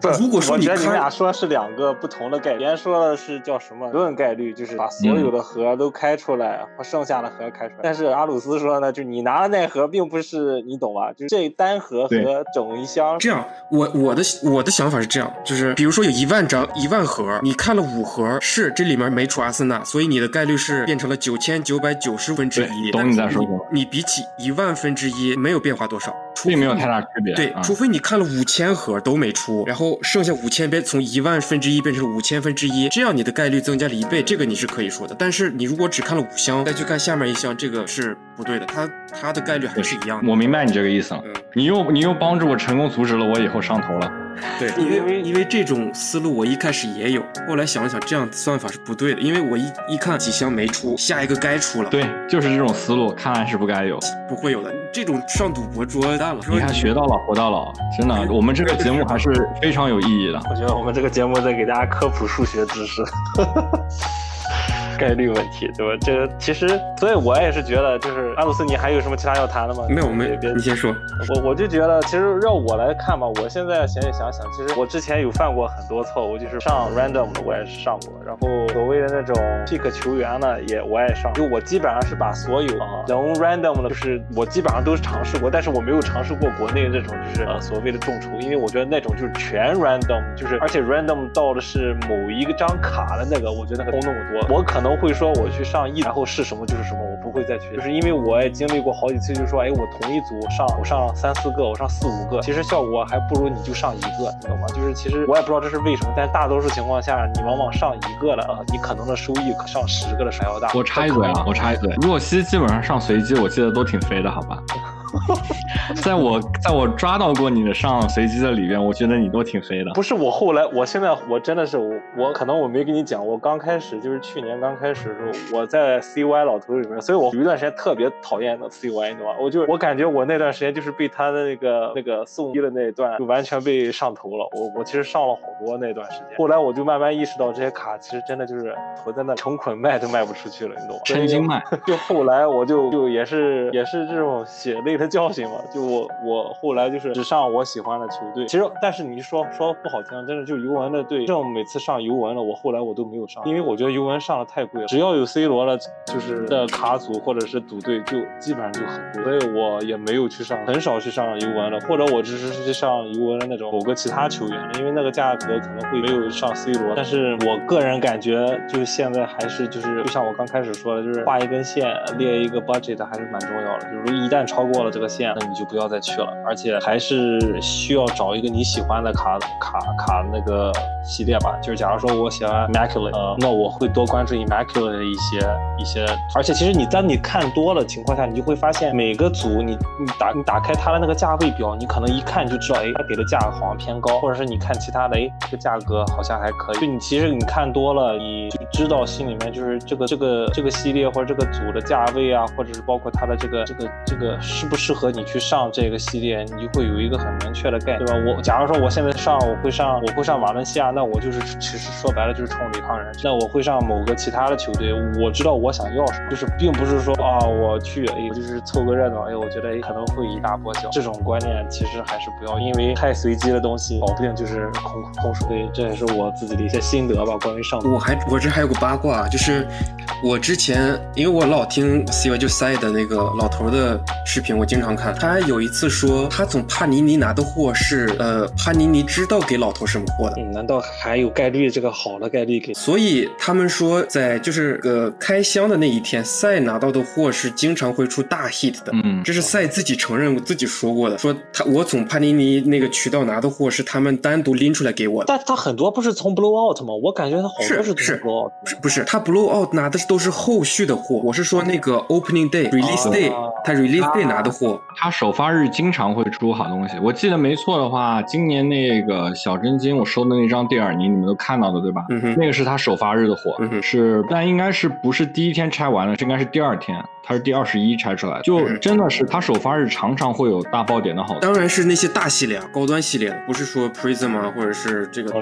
不，如果说你你俩说是两个不同的概率，别人说的是叫什么论概率，就是把所有的盒都开出来，把剩下的盒开出来。但是阿鲁斯说呢，就你拿的那盒并不是是你懂吧？就是这单盒和整一箱。这样，我我的我的想法是这样，就是比如说有一万张一万盒，你看了五盒，是这里面没出阿森纳，所以你的概率是变成了九千九百九十分之一。懂你在说什么？你比起一万分之一没有变化多少，并没有太大区别。对，除非你看了五千盒都没出，然后剩下五千变从一万分之一变成五千分之一，这样你的概率增加了一倍，这个你是可以说的。但是你如果只看了五箱，再去看下面一箱，这个是不对的，它它的概率还是一样。我明白你这个意思了，你又你又帮助我成功阻止了我以后上头了。对，因为因为这种思路我一开始也有，后来想了想，这样算法是不对的，因为我一一看几箱没出，下一个该出了。对，就是这种思路，看来是不该有，不会有的。这种上赌博捉蛋了。你看，学到老活到老，真的，我们这个节目还是非常有意义的。我觉得我们这个节目在给大家科普数学知识。概率问题，对吧？这个其实，所以我也是觉得，就是阿鲁斯，你还有什么其他要谈的吗？没有，没别，你先说。我我就觉得，其实让我来看吧，我现在想一想想，其实我之前有犯过很多错误，就是上 random 的我也是上过，然后所谓的那种 pick 球员呢，也我也上。就我基本上是把所有能 random 的，就是我基本上都是尝试过，但是我没有尝试过国内那种，就是呃所谓的众筹，因为我觉得那种就是全 random，就是而且 random 到的是某一个张卡的那个，我觉得那个空那么多，我可可能会说我去上一，然后是什么就是什么，我不会再去，就是因为我也经历过好几次，就说，哎，我同一组上，我上三四个，我上四五个，其实效果还不如你就上一个，你懂吗？就是其实我也不知道这是为什么，但大多数情况下，你往往上一个了啊，你可能的收益可上十个的还要大。我插一嘴啊，我插一嘴，若曦基本上上随机，我记得都挺肥的，好吧？在我在我抓到过你的上随机的里边，我觉得你都挺飞的。不是我后来，我现在我真的是我我可能我没跟你讲，我刚开始就是去年刚开始的时候，我在 CY 老头里面，所以我有一段时间特别讨厌的 CY，你知道吗？我就我感觉我那段时间就是被他的那个那个送医的那一段就完全被上头了。我我其实上了好多那段时间，后来我就慢慢意识到这些卡其实真的就是囤在那成捆卖都卖不出去了，你懂吗？成斤卖。就后来我就就也是也是这种血泪。的教训嘛，就我我后来就是只上我喜欢的球队。其实，但是你说说不好听，真的就尤文的队，这种每次上尤文了，我后来我都没有上，因为我觉得尤文上的太贵了。只要有 C 罗了，就是的卡组或者是赌队，就基本上就很贵，所以我也没有去上，很少去上尤文了，或者我只是去上尤文的那种某个其他球员了，因为那个价格可能会没有上 C 罗。但是我个人感觉，就是现在还是就是就像我刚开始说的，就是画一根线，列一个 budget 还是蛮重要的。就是一旦超过了。这个线，那你就不要再去了，而且还是需要找一个你喜欢的卡卡卡那个系列吧。就是假如说我喜欢 Immaculate，呃，那我会多关注 Immaculate 的一些一些。而且其实你当你看多了情况下，你就会发现每个组你你打你打开它的那个价位表，你可能一看就知道，哎，它给的价好像偏高，或者是你看其他的，哎，这个价格好像还可以。就你其实你看多了，你就知道心里面就是这个这个这个系列或者这个组的价位啊，或者是包括它的这个这个这个是不是。适合你去上这个系列，你就会有一个很明确的概念，对吧？我假如说我现在上，我会上，我会上瓦伦西亚，那我就是其实说白了就是冲抵抗人。那我会上某个其他的球队，我知道我想要什么，就是并不是说啊，我去哎，就是凑个热闹，哎，我觉得可能会以大波小。这种观念其实还是不要，因为太随机的东西，保不定就是空空手。对，这也是我自己的一些心得吧。关于上，我还我这还有个八卦，就是我之前因为我老听 C Y 就塞的那个老头的视频，我。经常看，他有一次说，他从帕尼尼拿的货是，呃，帕尼尼知道给老头什么货的。嗯，难道还有概率这个好的概率给？所以他们说，在就是呃开箱的那一天，赛拿到的货是经常会出大 hit 的。嗯，这是赛自己承认自己说过的，说他我从帕尼尼那个渠道拿的货是他们单独拎出来给我的。但他很多不是从 blow out 吗？我感觉他好多是是 blow out，是不是他 blow out 拿的都是后续的货。我是说那个 opening day release day，他 release day 拿的货。它首发日经常会出好东西，我记得没错的话，今年那个小真金我收的那张蒂尔尼，你们都看到的对吧？嗯那个是他首发日的货，是，但应该是不是第一天拆完了，这应该是第二天。它是第二十一拆出来，就真的是它首发日常常会有大爆点的好，当然是那些大系列、啊，高端系列，不是说 Prism 啊，或者是这个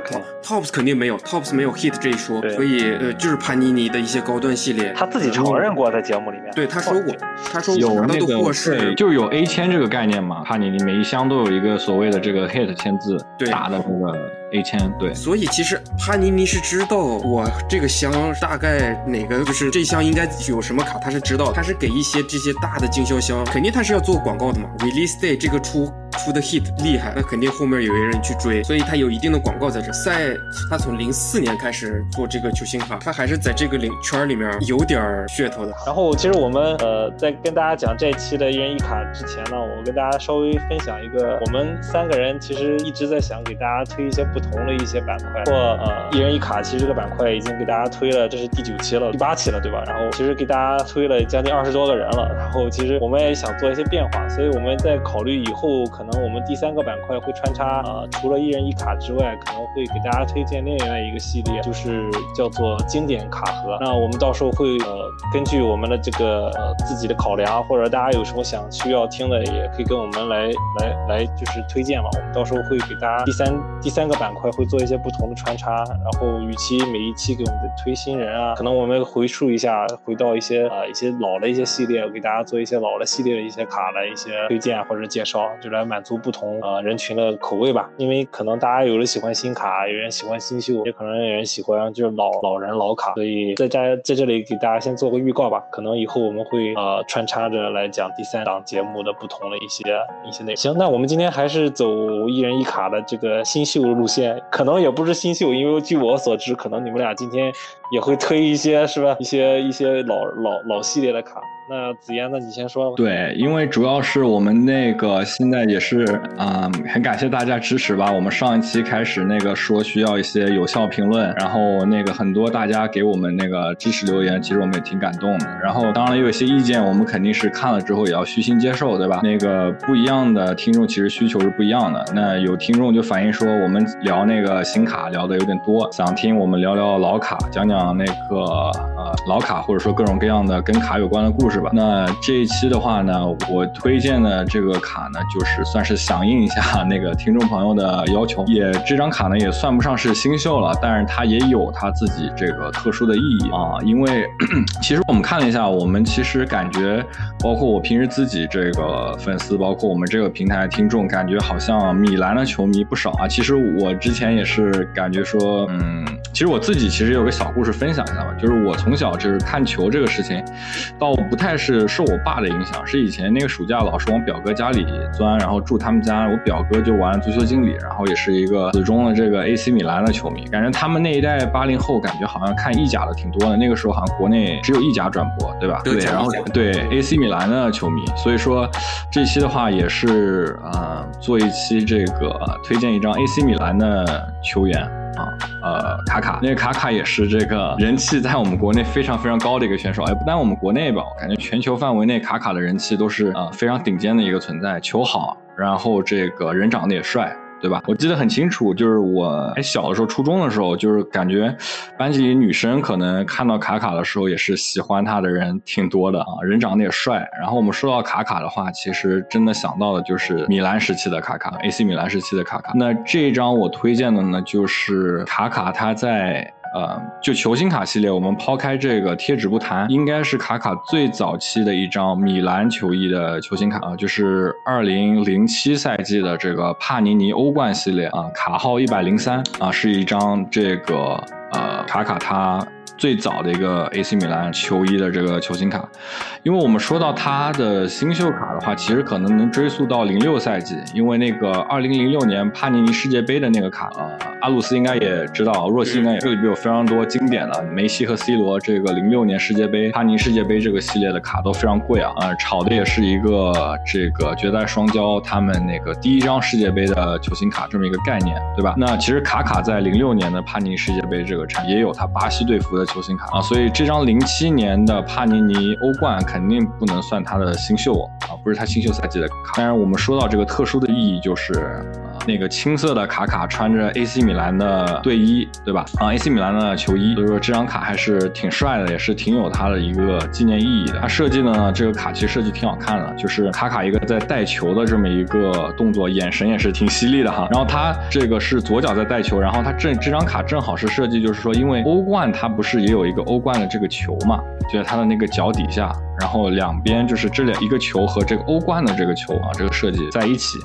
Tops 肯定没有，Tops 没有 Hit 这一说，所以呃就是潘尼尼的一些高端系列，他自己承认过在节目里面，对他说过，他说有那个就有有 A 签这个概念嘛，帕尼尼每一箱都有一个所谓的这个 hit 签字打的这个 A 签，对。所以其实帕尼尼是知道我这个箱大概哪个就是这箱应该有什么卡，他是知道，他是给一些这些大的经销商，肯定他是要做广告的嘛。Release day 这个出。出的 hit 厉害，那肯定后面有些人去追，所以他有一定的广告在这。赛他从零四年开始做这个球星卡，他还是在这个领圈里面有点噱头的。然后其实我们呃在跟大家讲这期的一人一卡之前呢，我跟大家稍微分享一个，我们三个人其实一直在想给大家推一些不同的一些板块，或呃一人一卡，其实这个板块已经给大家推了，这是第九期了，第八期了，对吧？然后其实给大家推了将近二十多个人了，然后其实我们也想做一些变化，所以我们在考虑以后可能。我们第三个板块会穿插，呃，除了一人一卡之外，可能会给大家推荐另外一个系列，就是叫做经典卡盒。那我们到时候会，呃，根据我们的这个呃自己的考量，或者大家有什么想需要听的，也可以跟我们来来来，就是推荐嘛。我们到时候会给大家第三第三个板块会做一些不同的穿插，然后与其每一期给我们的推新人啊，可能我们回溯一下，回到一些呃一些老的一些系列，给大家做一些老的系列的一些卡的一些推荐或者介绍，就来满。足不同呃人群的口味吧，因为可能大家有人喜欢新卡，有人喜欢新秀，也可能有人喜欢就是老老人老卡，所以在在在这里给大家先做个预告吧。可能以后我们会呃穿插着来讲第三档节目的不同的一些一些内容。行，那我们今天还是走一人一卡的这个新秀路线，可能也不是新秀，因为据我所知，可能你们俩今天也会推一些是吧？一些一些老老老系列的卡。那子嫣，那你先说。对，因为主要是我们那个现在也是，嗯，很感谢大家支持吧。我们上一期开始那个说需要一些有效评论，然后那个很多大家给我们那个支持留言，其实我们也挺感动的。然后当然有一些意见，我们肯定是看了之后也要虚心接受，对吧？那个不一样的听众其实需求是不一样的。那有听众就反映说，我们聊那个新卡聊的有点多，想听我们聊聊老卡，讲讲那个呃老卡，或者说各种各样的跟卡有关的故事吧。那这一期的话呢，我推荐的这个卡呢，就是算是响应一下 那个听众朋友的要求。也这张卡呢，也算不上是新秀了，但是它也有它自己这个特殊的意义啊。因为 其实我们看了一下，我们其实感觉，包括我平时自己这个粉丝，包括我们这个平台听众，感觉好像米兰的球迷不少啊。其实我之前也是感觉说，嗯，其实我自己其实有个小故事分享一下吧，就是我从小就是看球这个事情，倒不太。是受我爸的影响，是以前那个暑假老是往表哥家里钻，然后住他们家。我表哥就玩足球经理，然后也是一个死忠的这个 AC 米兰的球迷。感觉他们那一代八零后，感觉好像看意甲的挺多的。那个时候好像国内只有意甲转播，对吧？对。然后对 AC 米兰的球迷，所以说这期的话也是呃做一期这个推荐一张 AC 米兰的球员。啊，呃，卡卡，因为卡卡也是这个人气在我们国内非常非常高的一个选手，哎，不单我们国内吧，我感觉全球范围内卡卡的人气都是呃非常顶尖的一个存在，球好，然后这个人长得也帅。对吧？我记得很清楚，就是我还小的时候，初中的时候，就是感觉班级里女生可能看到卡卡的时候，也是喜欢他的人挺多的啊，人长得也帅。然后我们说到卡卡的话，其实真的想到的就是米兰时期的卡卡，AC 米兰时期的卡卡。那这一张我推荐的呢，就是卡卡他在。呃，就球星卡系列，我们抛开这个贴纸不谈，应该是卡卡最早期的一张米兰球衣的球星卡啊，就是二零零七赛季的这个帕尼尼欧冠系列啊，卡号一百零三啊，是一张这个呃卡卡他。最早的一个 AC 米兰球衣的这个球星卡，因为我们说到他的新秀卡的话，其实可能能追溯到零六赛季，因为那个二零零六年帕尼尼世界杯的那个卡啊，阿鲁斯应该也知道，若曦应该也这里边有非常多经典的梅西和 C 罗这个零六年世界杯帕尼世界杯这个系列的卡都非常贵啊，呃，炒的也是一个这个绝代双骄他们那个第一张世界杯的球星卡这么一个概念，对吧？那其实卡卡在零六年的帕尼世界杯这个场也有他巴西队服的。球星卡啊，所以这张零七年的帕尼尼欧冠肯定不能算他的新秀啊，不是他新秀赛季的卡。当然，我们说到这个特殊的意义，就是那个青色的卡卡穿着 AC 米兰的队衣，对吧？啊，AC 米兰的球衣，所以说这张卡还是挺帅的，也是挺有它的一个纪念意义的。它设计呢，这个卡其实设计挺好看的，就是卡卡一个在带球的这么一个动作，眼神也是挺犀利的哈。然后他这个是左脚在带球，然后他这这张卡正好是设计，就是说因为欧冠它不是也有一个欧冠的这个球嘛，就在他的那个脚底下。然后两边就是这两一个球和这个欧冠的这个球啊，这个设计在一起，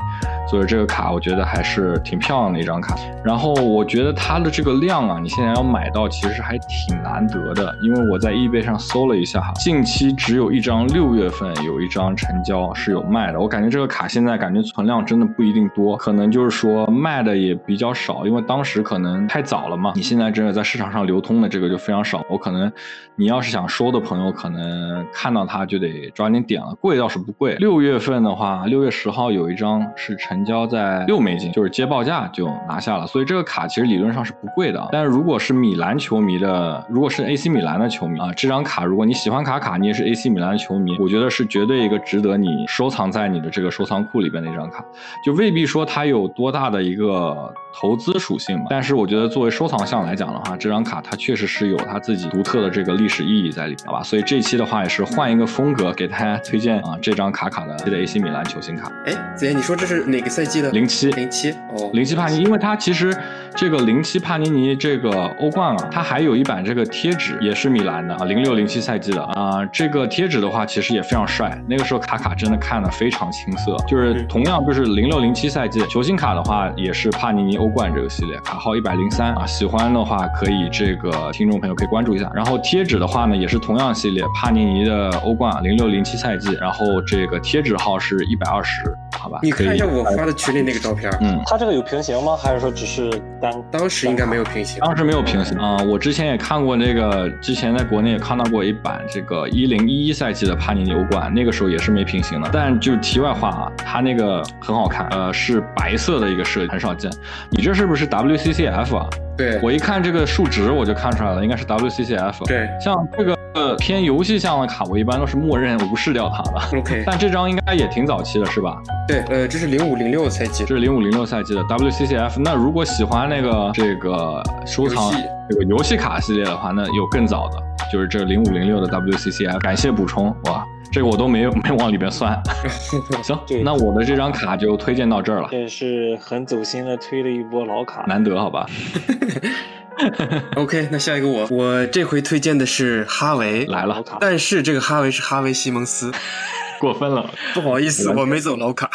所以这个卡我觉得还是挺漂亮的一张卡。然后我觉得它的这个量啊，你现在要买到其实还挺难得的，因为我在易贝上搜了一下哈，近期只有一张六月份有一张成交是有卖的。我感觉这个卡现在感觉存量真的不一定多，可能就是说卖的也比较少，因为当时可能太早了嘛。你现在真的在市场上流通的这个就非常少。我可能你要是想收的朋友，可能看到。它就得抓紧点了，贵倒是不贵。六月份的话，六月十号有一张是成交在六美金，就是接报价就拿下了。所以这个卡其实理论上是不贵的。但是如果是米兰球迷的，如果是 AC 米兰的球迷啊，这张卡如果你喜欢卡卡，你也是 AC 米兰的球迷，我觉得是绝对一个值得你收藏在你的这个收藏库里边的一张卡。就未必说它有多大的一个投资属性嘛，但是我觉得作为收藏项来讲的话，这张卡它确实是有它自己独特的这个历史意义在里面，好吧？所以这期的话也是换一个。风格给大家推荐啊，这张卡卡的的 AC 米兰球星卡。哎，子言，你说这是哪个赛季的？零七零七哦，零七帕尼，因为它其实这个零七帕尼尼这个欧冠啊，它还有一版这个贴纸也是米兰的啊，零六零七赛季的啊，这个贴纸的话其实也非常帅。那个时候卡卡真的看的非常青涩，就是同样就是零六零七赛季球星卡的话，也是帕尼尼欧冠这个系列，卡号一百零三啊，喜欢的话可以这个听众朋友可以关注一下。然后贴纸的话呢，也是同样系列帕尼尼的欧。冠零六零七赛季，然后这个贴纸号是一百二十，好吧？你看一下我发的群里那个照片，嗯，它这个有平行吗？还是说只是单？当时应该没有平行，当时没有平行啊。我之前也看过那个，之前在国内也看到过一版这个一零一一赛季的帕尼尼欧冠，那个时候也是没平行的。但就题外话啊，它那个很好看，呃，是白色的一个设计，很少见。你这是不是 WCCF 啊？对，我一看这个数值，我就看出来了，应该是 WCCF。对，像这个偏游戏向的卡，我一般都是默认无视掉它的。OK，但这张应该也挺早期的，是吧？对，呃，这是零五零六赛季，这是零五零六赛季的 WCCF。那如果喜欢那个这个收藏这个游戏卡系列的话，那有更早的，就是这零五零六的 WCCF。感谢补充，哇。这个我都没有没往里边算，行，那我的这张卡就推荐到这儿了。也是很走心的推了一波老卡，难得好吧？OK，那下一个我，我这回推荐的是哈维来了，但是这个哈维是哈维西蒙斯。过分了，不好意思，我没走老卡。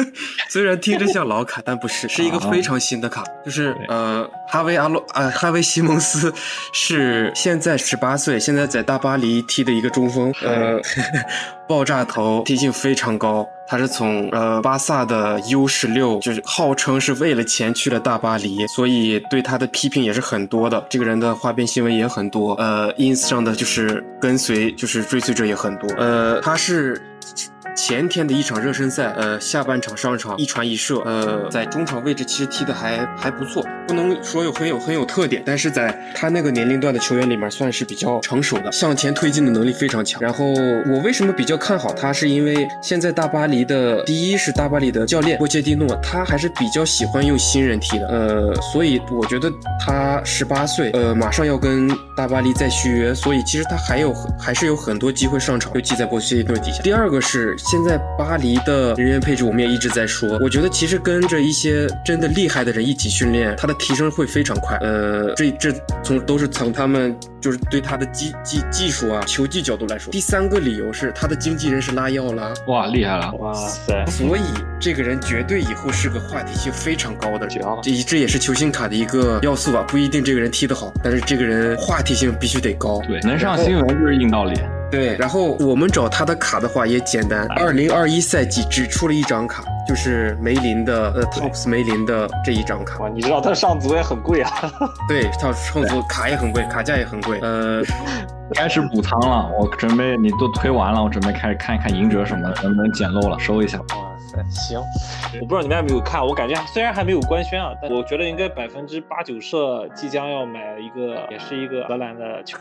虽然听着像老卡，但不是，是一个非常新的卡。就是呃，哈维阿洛呃，哈维西蒙斯是现在十八岁，现在在大巴黎踢的一个中锋。呃，爆炸头，踢性非常高。他是从呃巴萨的 U 十六，就是号称是为了钱去了大巴黎，所以对他的批评也是很多的。这个人的花边新闻也很多，呃，ins 上的就是跟随，就是追随者也很多。呃，他是。Tch. 前天的一场热身赛，呃，下半场上场一传一射，呃，在中场位置其实踢的还还不错，不能说有很有很有特点，但是在他那个年龄段的球员里面算是比较成熟的，向前推进的能力非常强。然后我为什么比较看好他，是因为现在大巴黎的第一是大巴黎的教练波切蒂诺，他还是比较喜欢用新人踢的，呃，所以我觉得他十八岁，呃，马上要跟大巴黎再续约，所以其实他还有还是有很多机会上场，尤其在波切蒂诺底下。第二个是。现在巴黎的人员配置，我们也一直在说。我觉得其实跟着一些真的厉害的人一起训练，他的提升会非常快。呃，这这从都是从他们就是对他的技技技术啊、球技角度来说。第三个理由是他的经纪人是拉药拉，哇，厉害了，哇塞！所以这个人绝对以后是个话题性非常高的人。这这也是球星卡的一个要素吧？不一定这个人踢得好，但是这个人话题性必须得高。对，能上新闻就是硬道理。对，然后我们找他的卡的话也简单，二零二一赛季只出了一张卡，就是梅林的呃 Tops 梅林的这一张卡。哇，你知道他上足也很贵啊？对，他上足卡也很贵，卡价也很贵。呃，开始补仓了，我准备你都推完了，我准备开始看一看赢者什么能不能捡漏了，收一下。行，我不知道你们有没有看，我感觉虽然还没有官宣啊，但我觉得应该百分之八九社即将要买一个，也是一个荷兰的球，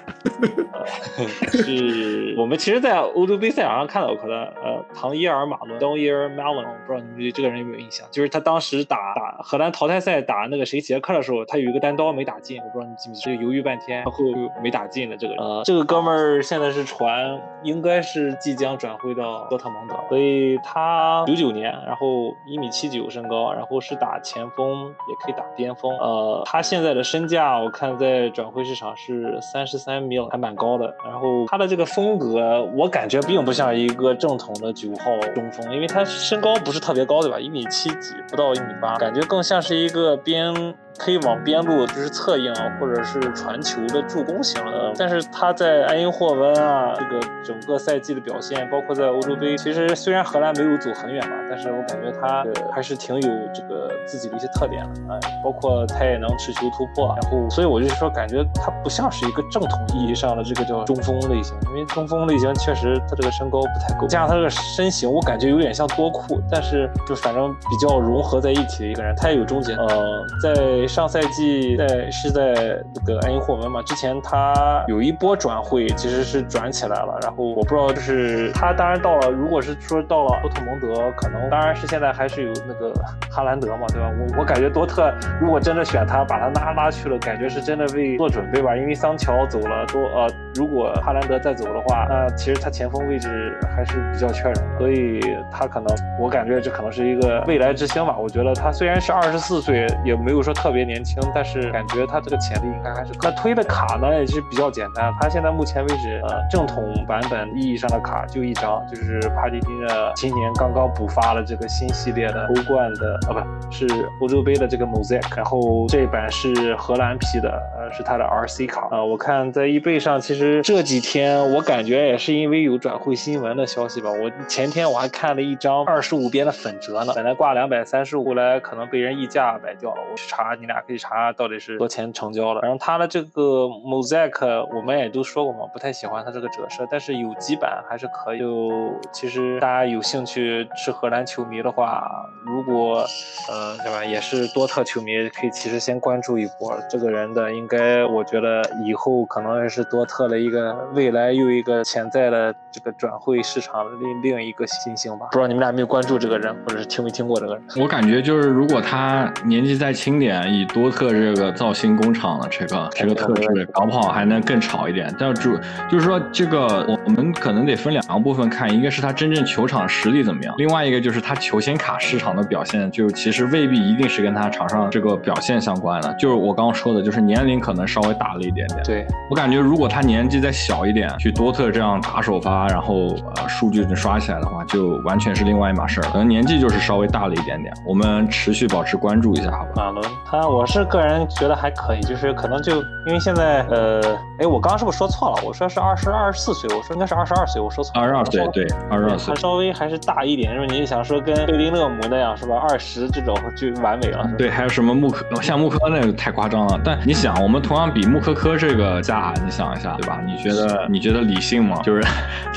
是我们其实，在欧洲杯赛场上看到过的，呃，唐伊尔马伦 （Don Ir Melon，不知道你们对这个人有没有印象？就是他当时打打荷兰淘汰赛打那个谁捷克的时候，他有一个单刀没打进，我不知道你记不记得，犹豫半天，然后没打进的这个人。呃，这个哥们儿现在是传，应该是即将转会到多特蒙德，所以他九九年，然后一米七九身高，然后是打前锋，也可以打边锋。呃，他现在的身价我看在转会市场是三十三米了还蛮高的。然后他的这个风格，我感觉并不像一个正统的九号中锋，因为他身高不是特别高，对吧？一米七几，不到一米八，感觉更像是一个边。可以往边路就是策应或者是传球的助攻型的，但是他在埃因霍温啊，这个整个赛季的表现，包括在欧洲杯，其实虽然荷兰没有走很远吧，但是我感觉他还是挺有这个自己的一些特点的啊，包括他也能持球突破，然后所以我就说感觉他不像是一个正统意义上的这个叫中锋类型，因为中锋类型确实他这个身高不太够，加上他这个身形，我感觉有点像多库，但是就反正比较融合在一起的一个人，他也有终结，呃，在。上赛季在是在那个埃因霍温嘛，之前他有一波转会，其实是转起来了。然后我不知道，就是他当然到了，如果是说到了多特蒙德，可能当然是现在还是有那个哈兰德嘛，对吧？我我感觉多特 如果真的选他，把他拉拉去了，感觉是真的为做准备吧。因为桑乔走了，多呃，如果哈兰德再走的话，那其实他前锋位置还是比较缺人，所以他可能我感觉这可能是一个未来之星吧。我觉得他虽然是二十四岁，也没有说特别。别年轻，但是感觉他这个潜力应该还是。那推的卡呢也是比较简单，他现在目前为止，呃，正统版本意义上的卡就一张，就是帕蒂尼的今年刚刚补发了这个新系列的欧冠的，啊不是欧洲杯的这个 Mosaic，然后这版是荷兰批的，呃，是他的 RC 卡。啊，我看在易贝上，其实这几天我感觉也是因为有转会新闻的消息吧，我前天我还看了一张二十五边的粉折呢，本来挂两百三十五，后来可能被人溢价买掉了，我去查你你。俩可以查到底是多钱成交了。然后它的这个 mosaic 我们也都说过嘛，不太喜欢它这个折射，但是有几版还是可以。就其实大家有兴趣是荷兰球迷的话，如果呃对吧，也是多特球迷，可以其实先关注一波这个人的，应该我觉得以后可能也是多特的一个未来又一个潜在的这个转会市场的另另一个新星吧。不知道你们俩有没有关注这个人，或者是听没听过这个人？我感觉就是如果他年纪再轻点。以多特这个造星工厂的这个这个特质，搞不好还能更炒一点。但主就是说，这个我我们可能得分两个部分看，一个是他真正球场实力怎么样，另外一个就是他球星卡市场的表现，就其实未必一定是跟他场上这个表现相关的。就是我刚刚说的，就是年龄可能稍微大了一点点。对我感觉，如果他年纪再小一点，去多特这样打首发，然后呃数据能刷起来的话，就完全是另外一码事儿。可能年纪就是稍微大了一点点。我们持续保持关注一下，好吧？马伦他。我是个人觉得还可以，就是可能就因为现在，呃，哎，我刚刚是不是说错了？我说是二十二十四岁，我说应该是二十二岁，我说错了。二十二岁，对，二十二岁，他稍微还是大一点，因为你想说跟贝林勒姆那样是吧？二十这种就完美了。对，还有什么穆科，像穆科那个太夸张了。但你想，我们同样比穆科科这个价，你想一下，对吧？你觉得你觉得理性吗？就是，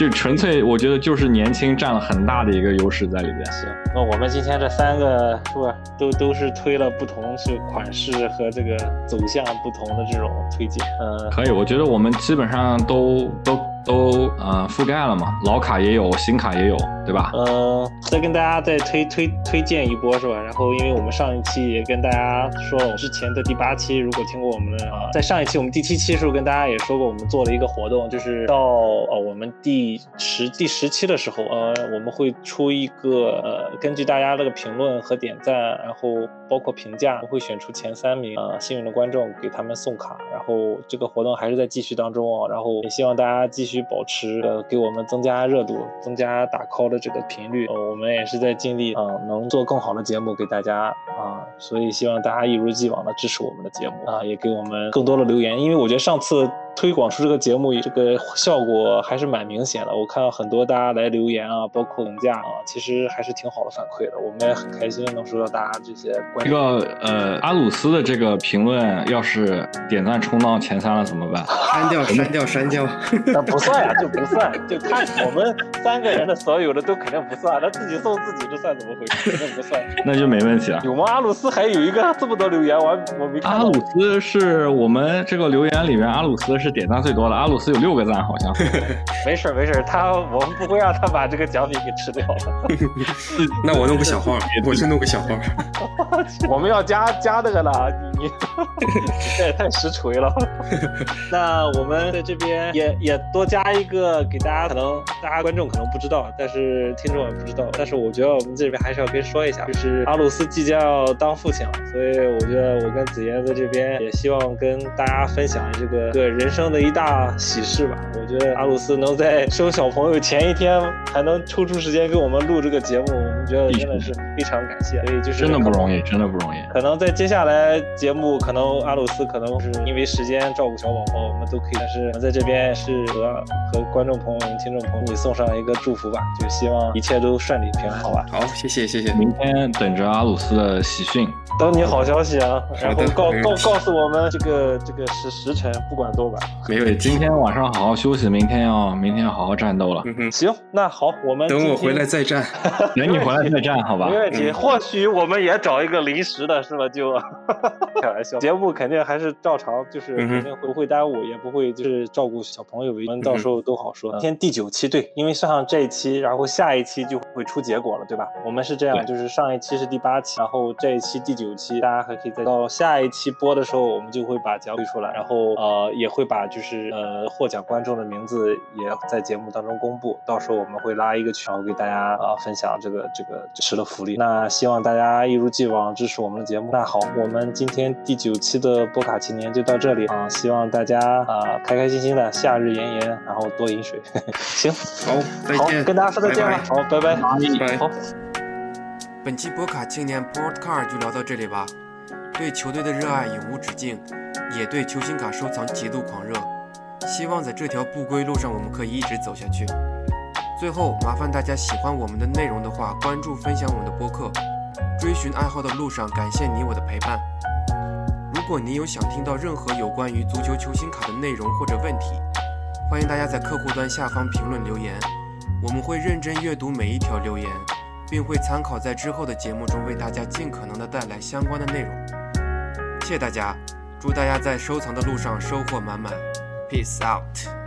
就纯粹，我觉得就是年轻占了很大的一个优势在里边。行，那我们今天这三个是不是都都是推了不同是款？式和这个走向不同的这种推荐，嗯，可以，我觉得我们基本上都都。都呃覆盖了嘛，老卡也有，新卡也有，对吧？嗯，再跟大家再推推推荐一波是吧？然后因为我们上一期也跟大家说了，之前的第八期如果听过我们的，在上一期我们第七期时候跟大家也说过，我们做了一个活动，就是到呃我们第十第十期的时候，呃我们会出一个呃根据大家这个评论和点赞，然后包括评价，我会选出前三名呃幸运的观众给他们送卡，然后这个活动还是在继续当中哦，然后也希望大家继。续保持呃，给我们增加热度，增加打 call 的这个频率，呃，我们也是在尽力啊，能做更好的节目给大家啊，所以希望大家一如既往的支持我们的节目啊，也给我们更多的留言，因为我觉得上次。推广出这个节目，这个效果还是蛮明显的。我看到很多大家来留言啊，包括评价啊，其实还是挺好的反馈的。我们也很开心能收到大家这些关。这个呃，阿鲁斯的这个评论，要是点赞冲到前三了怎么办？删掉，删掉，删掉。那不算呀，就不算。就看我们三个人的所有的都肯定不算，那自己送自己这算怎么回事？那不算。那就没问题了。有吗？阿鲁斯还有一个这么多留言，我我没看。阿鲁斯是我们这个留言里面，阿鲁斯。是点赞最多的，阿鲁斯有六个赞，好像。没事没事，他我们不会让他把这个奖品给吃掉的。那我弄个小号，我去弄个小号。我们要加加那个了，你你这也太实锤了。那我们在这边也也多加一个，给大家可能大家观众可能不知道，但是听众也不知道。但是我觉得我们这边还是要跟说一下，就是阿鲁斯即将要当父亲了，所以我觉得我跟子妍在这边也希望跟大家分享这个个人生的一大喜事吧。我觉得阿鲁斯能在生小朋友前一天还能抽出时间给我们录这个节目，觉得真的是非常感谢。所以就是真的不容易，真的不容易。可能在接下来节目，可能阿鲁斯可能是因为时间照顾小宝宝，我们都可以。但是我们在这边是和和观众朋友们、听众朋友们送上一个祝福吧，就希望一切都顺利平安，好吧？好，谢谢谢谢。明天等着阿鲁斯的喜讯，等你好消息啊！然后告告告诉我们这个这个时时辰，不管多晚。没有，今天晚上好好休息，明天要明天要好好战斗了。嗯哼，行，那好，我们等我回来再战。等你回来 再战，好吧？没问题。或许我们也找一个临时的，是吧？就 开玩笑，节目肯定还是照常，就是肯定不会耽误，也不会就是照顾小朋友，我们到时候都好说。今天第九期，对，因为上这一期，然后下一期就会出结果了，对吧？我们是这样，就是上一期是第八期，然后这一期第九期，大家还可以再到下一期播的时候，我们就会把奖推出来，然后呃也会把就是呃获奖观众的名字也在节目当中公布，到时候我们会拉一个群，然后给大家啊分享这个这个吃的福利。那希望大家一如既往支持我们的节目。那好，我们今天第九期的波卡青年就到这里啊，希望大家啊开开心心的夏日炎炎，然后多饮水。行，好，再好，见，跟大家说再见了。好，拜拜。拜好。本期波卡青年 Podcast 就聊到这里吧。对球队的热爱永无止境，也对球星卡收藏极度狂热。希望在这条不归路上，我们可以一直走下去。最后，麻烦大家喜欢我们的内容的话，关注分享我们的播客。追寻爱好的路上，感谢你我的陪伴。如果你有想听到任何有关于足球球星卡的内容或者问题，欢迎大家在客户端下方评论留言，我们会认真阅读每一条留言。并会参考在之后的节目中为大家尽可能的带来相关的内容。谢谢大家，祝大家在收藏的路上收获满满，Peace out。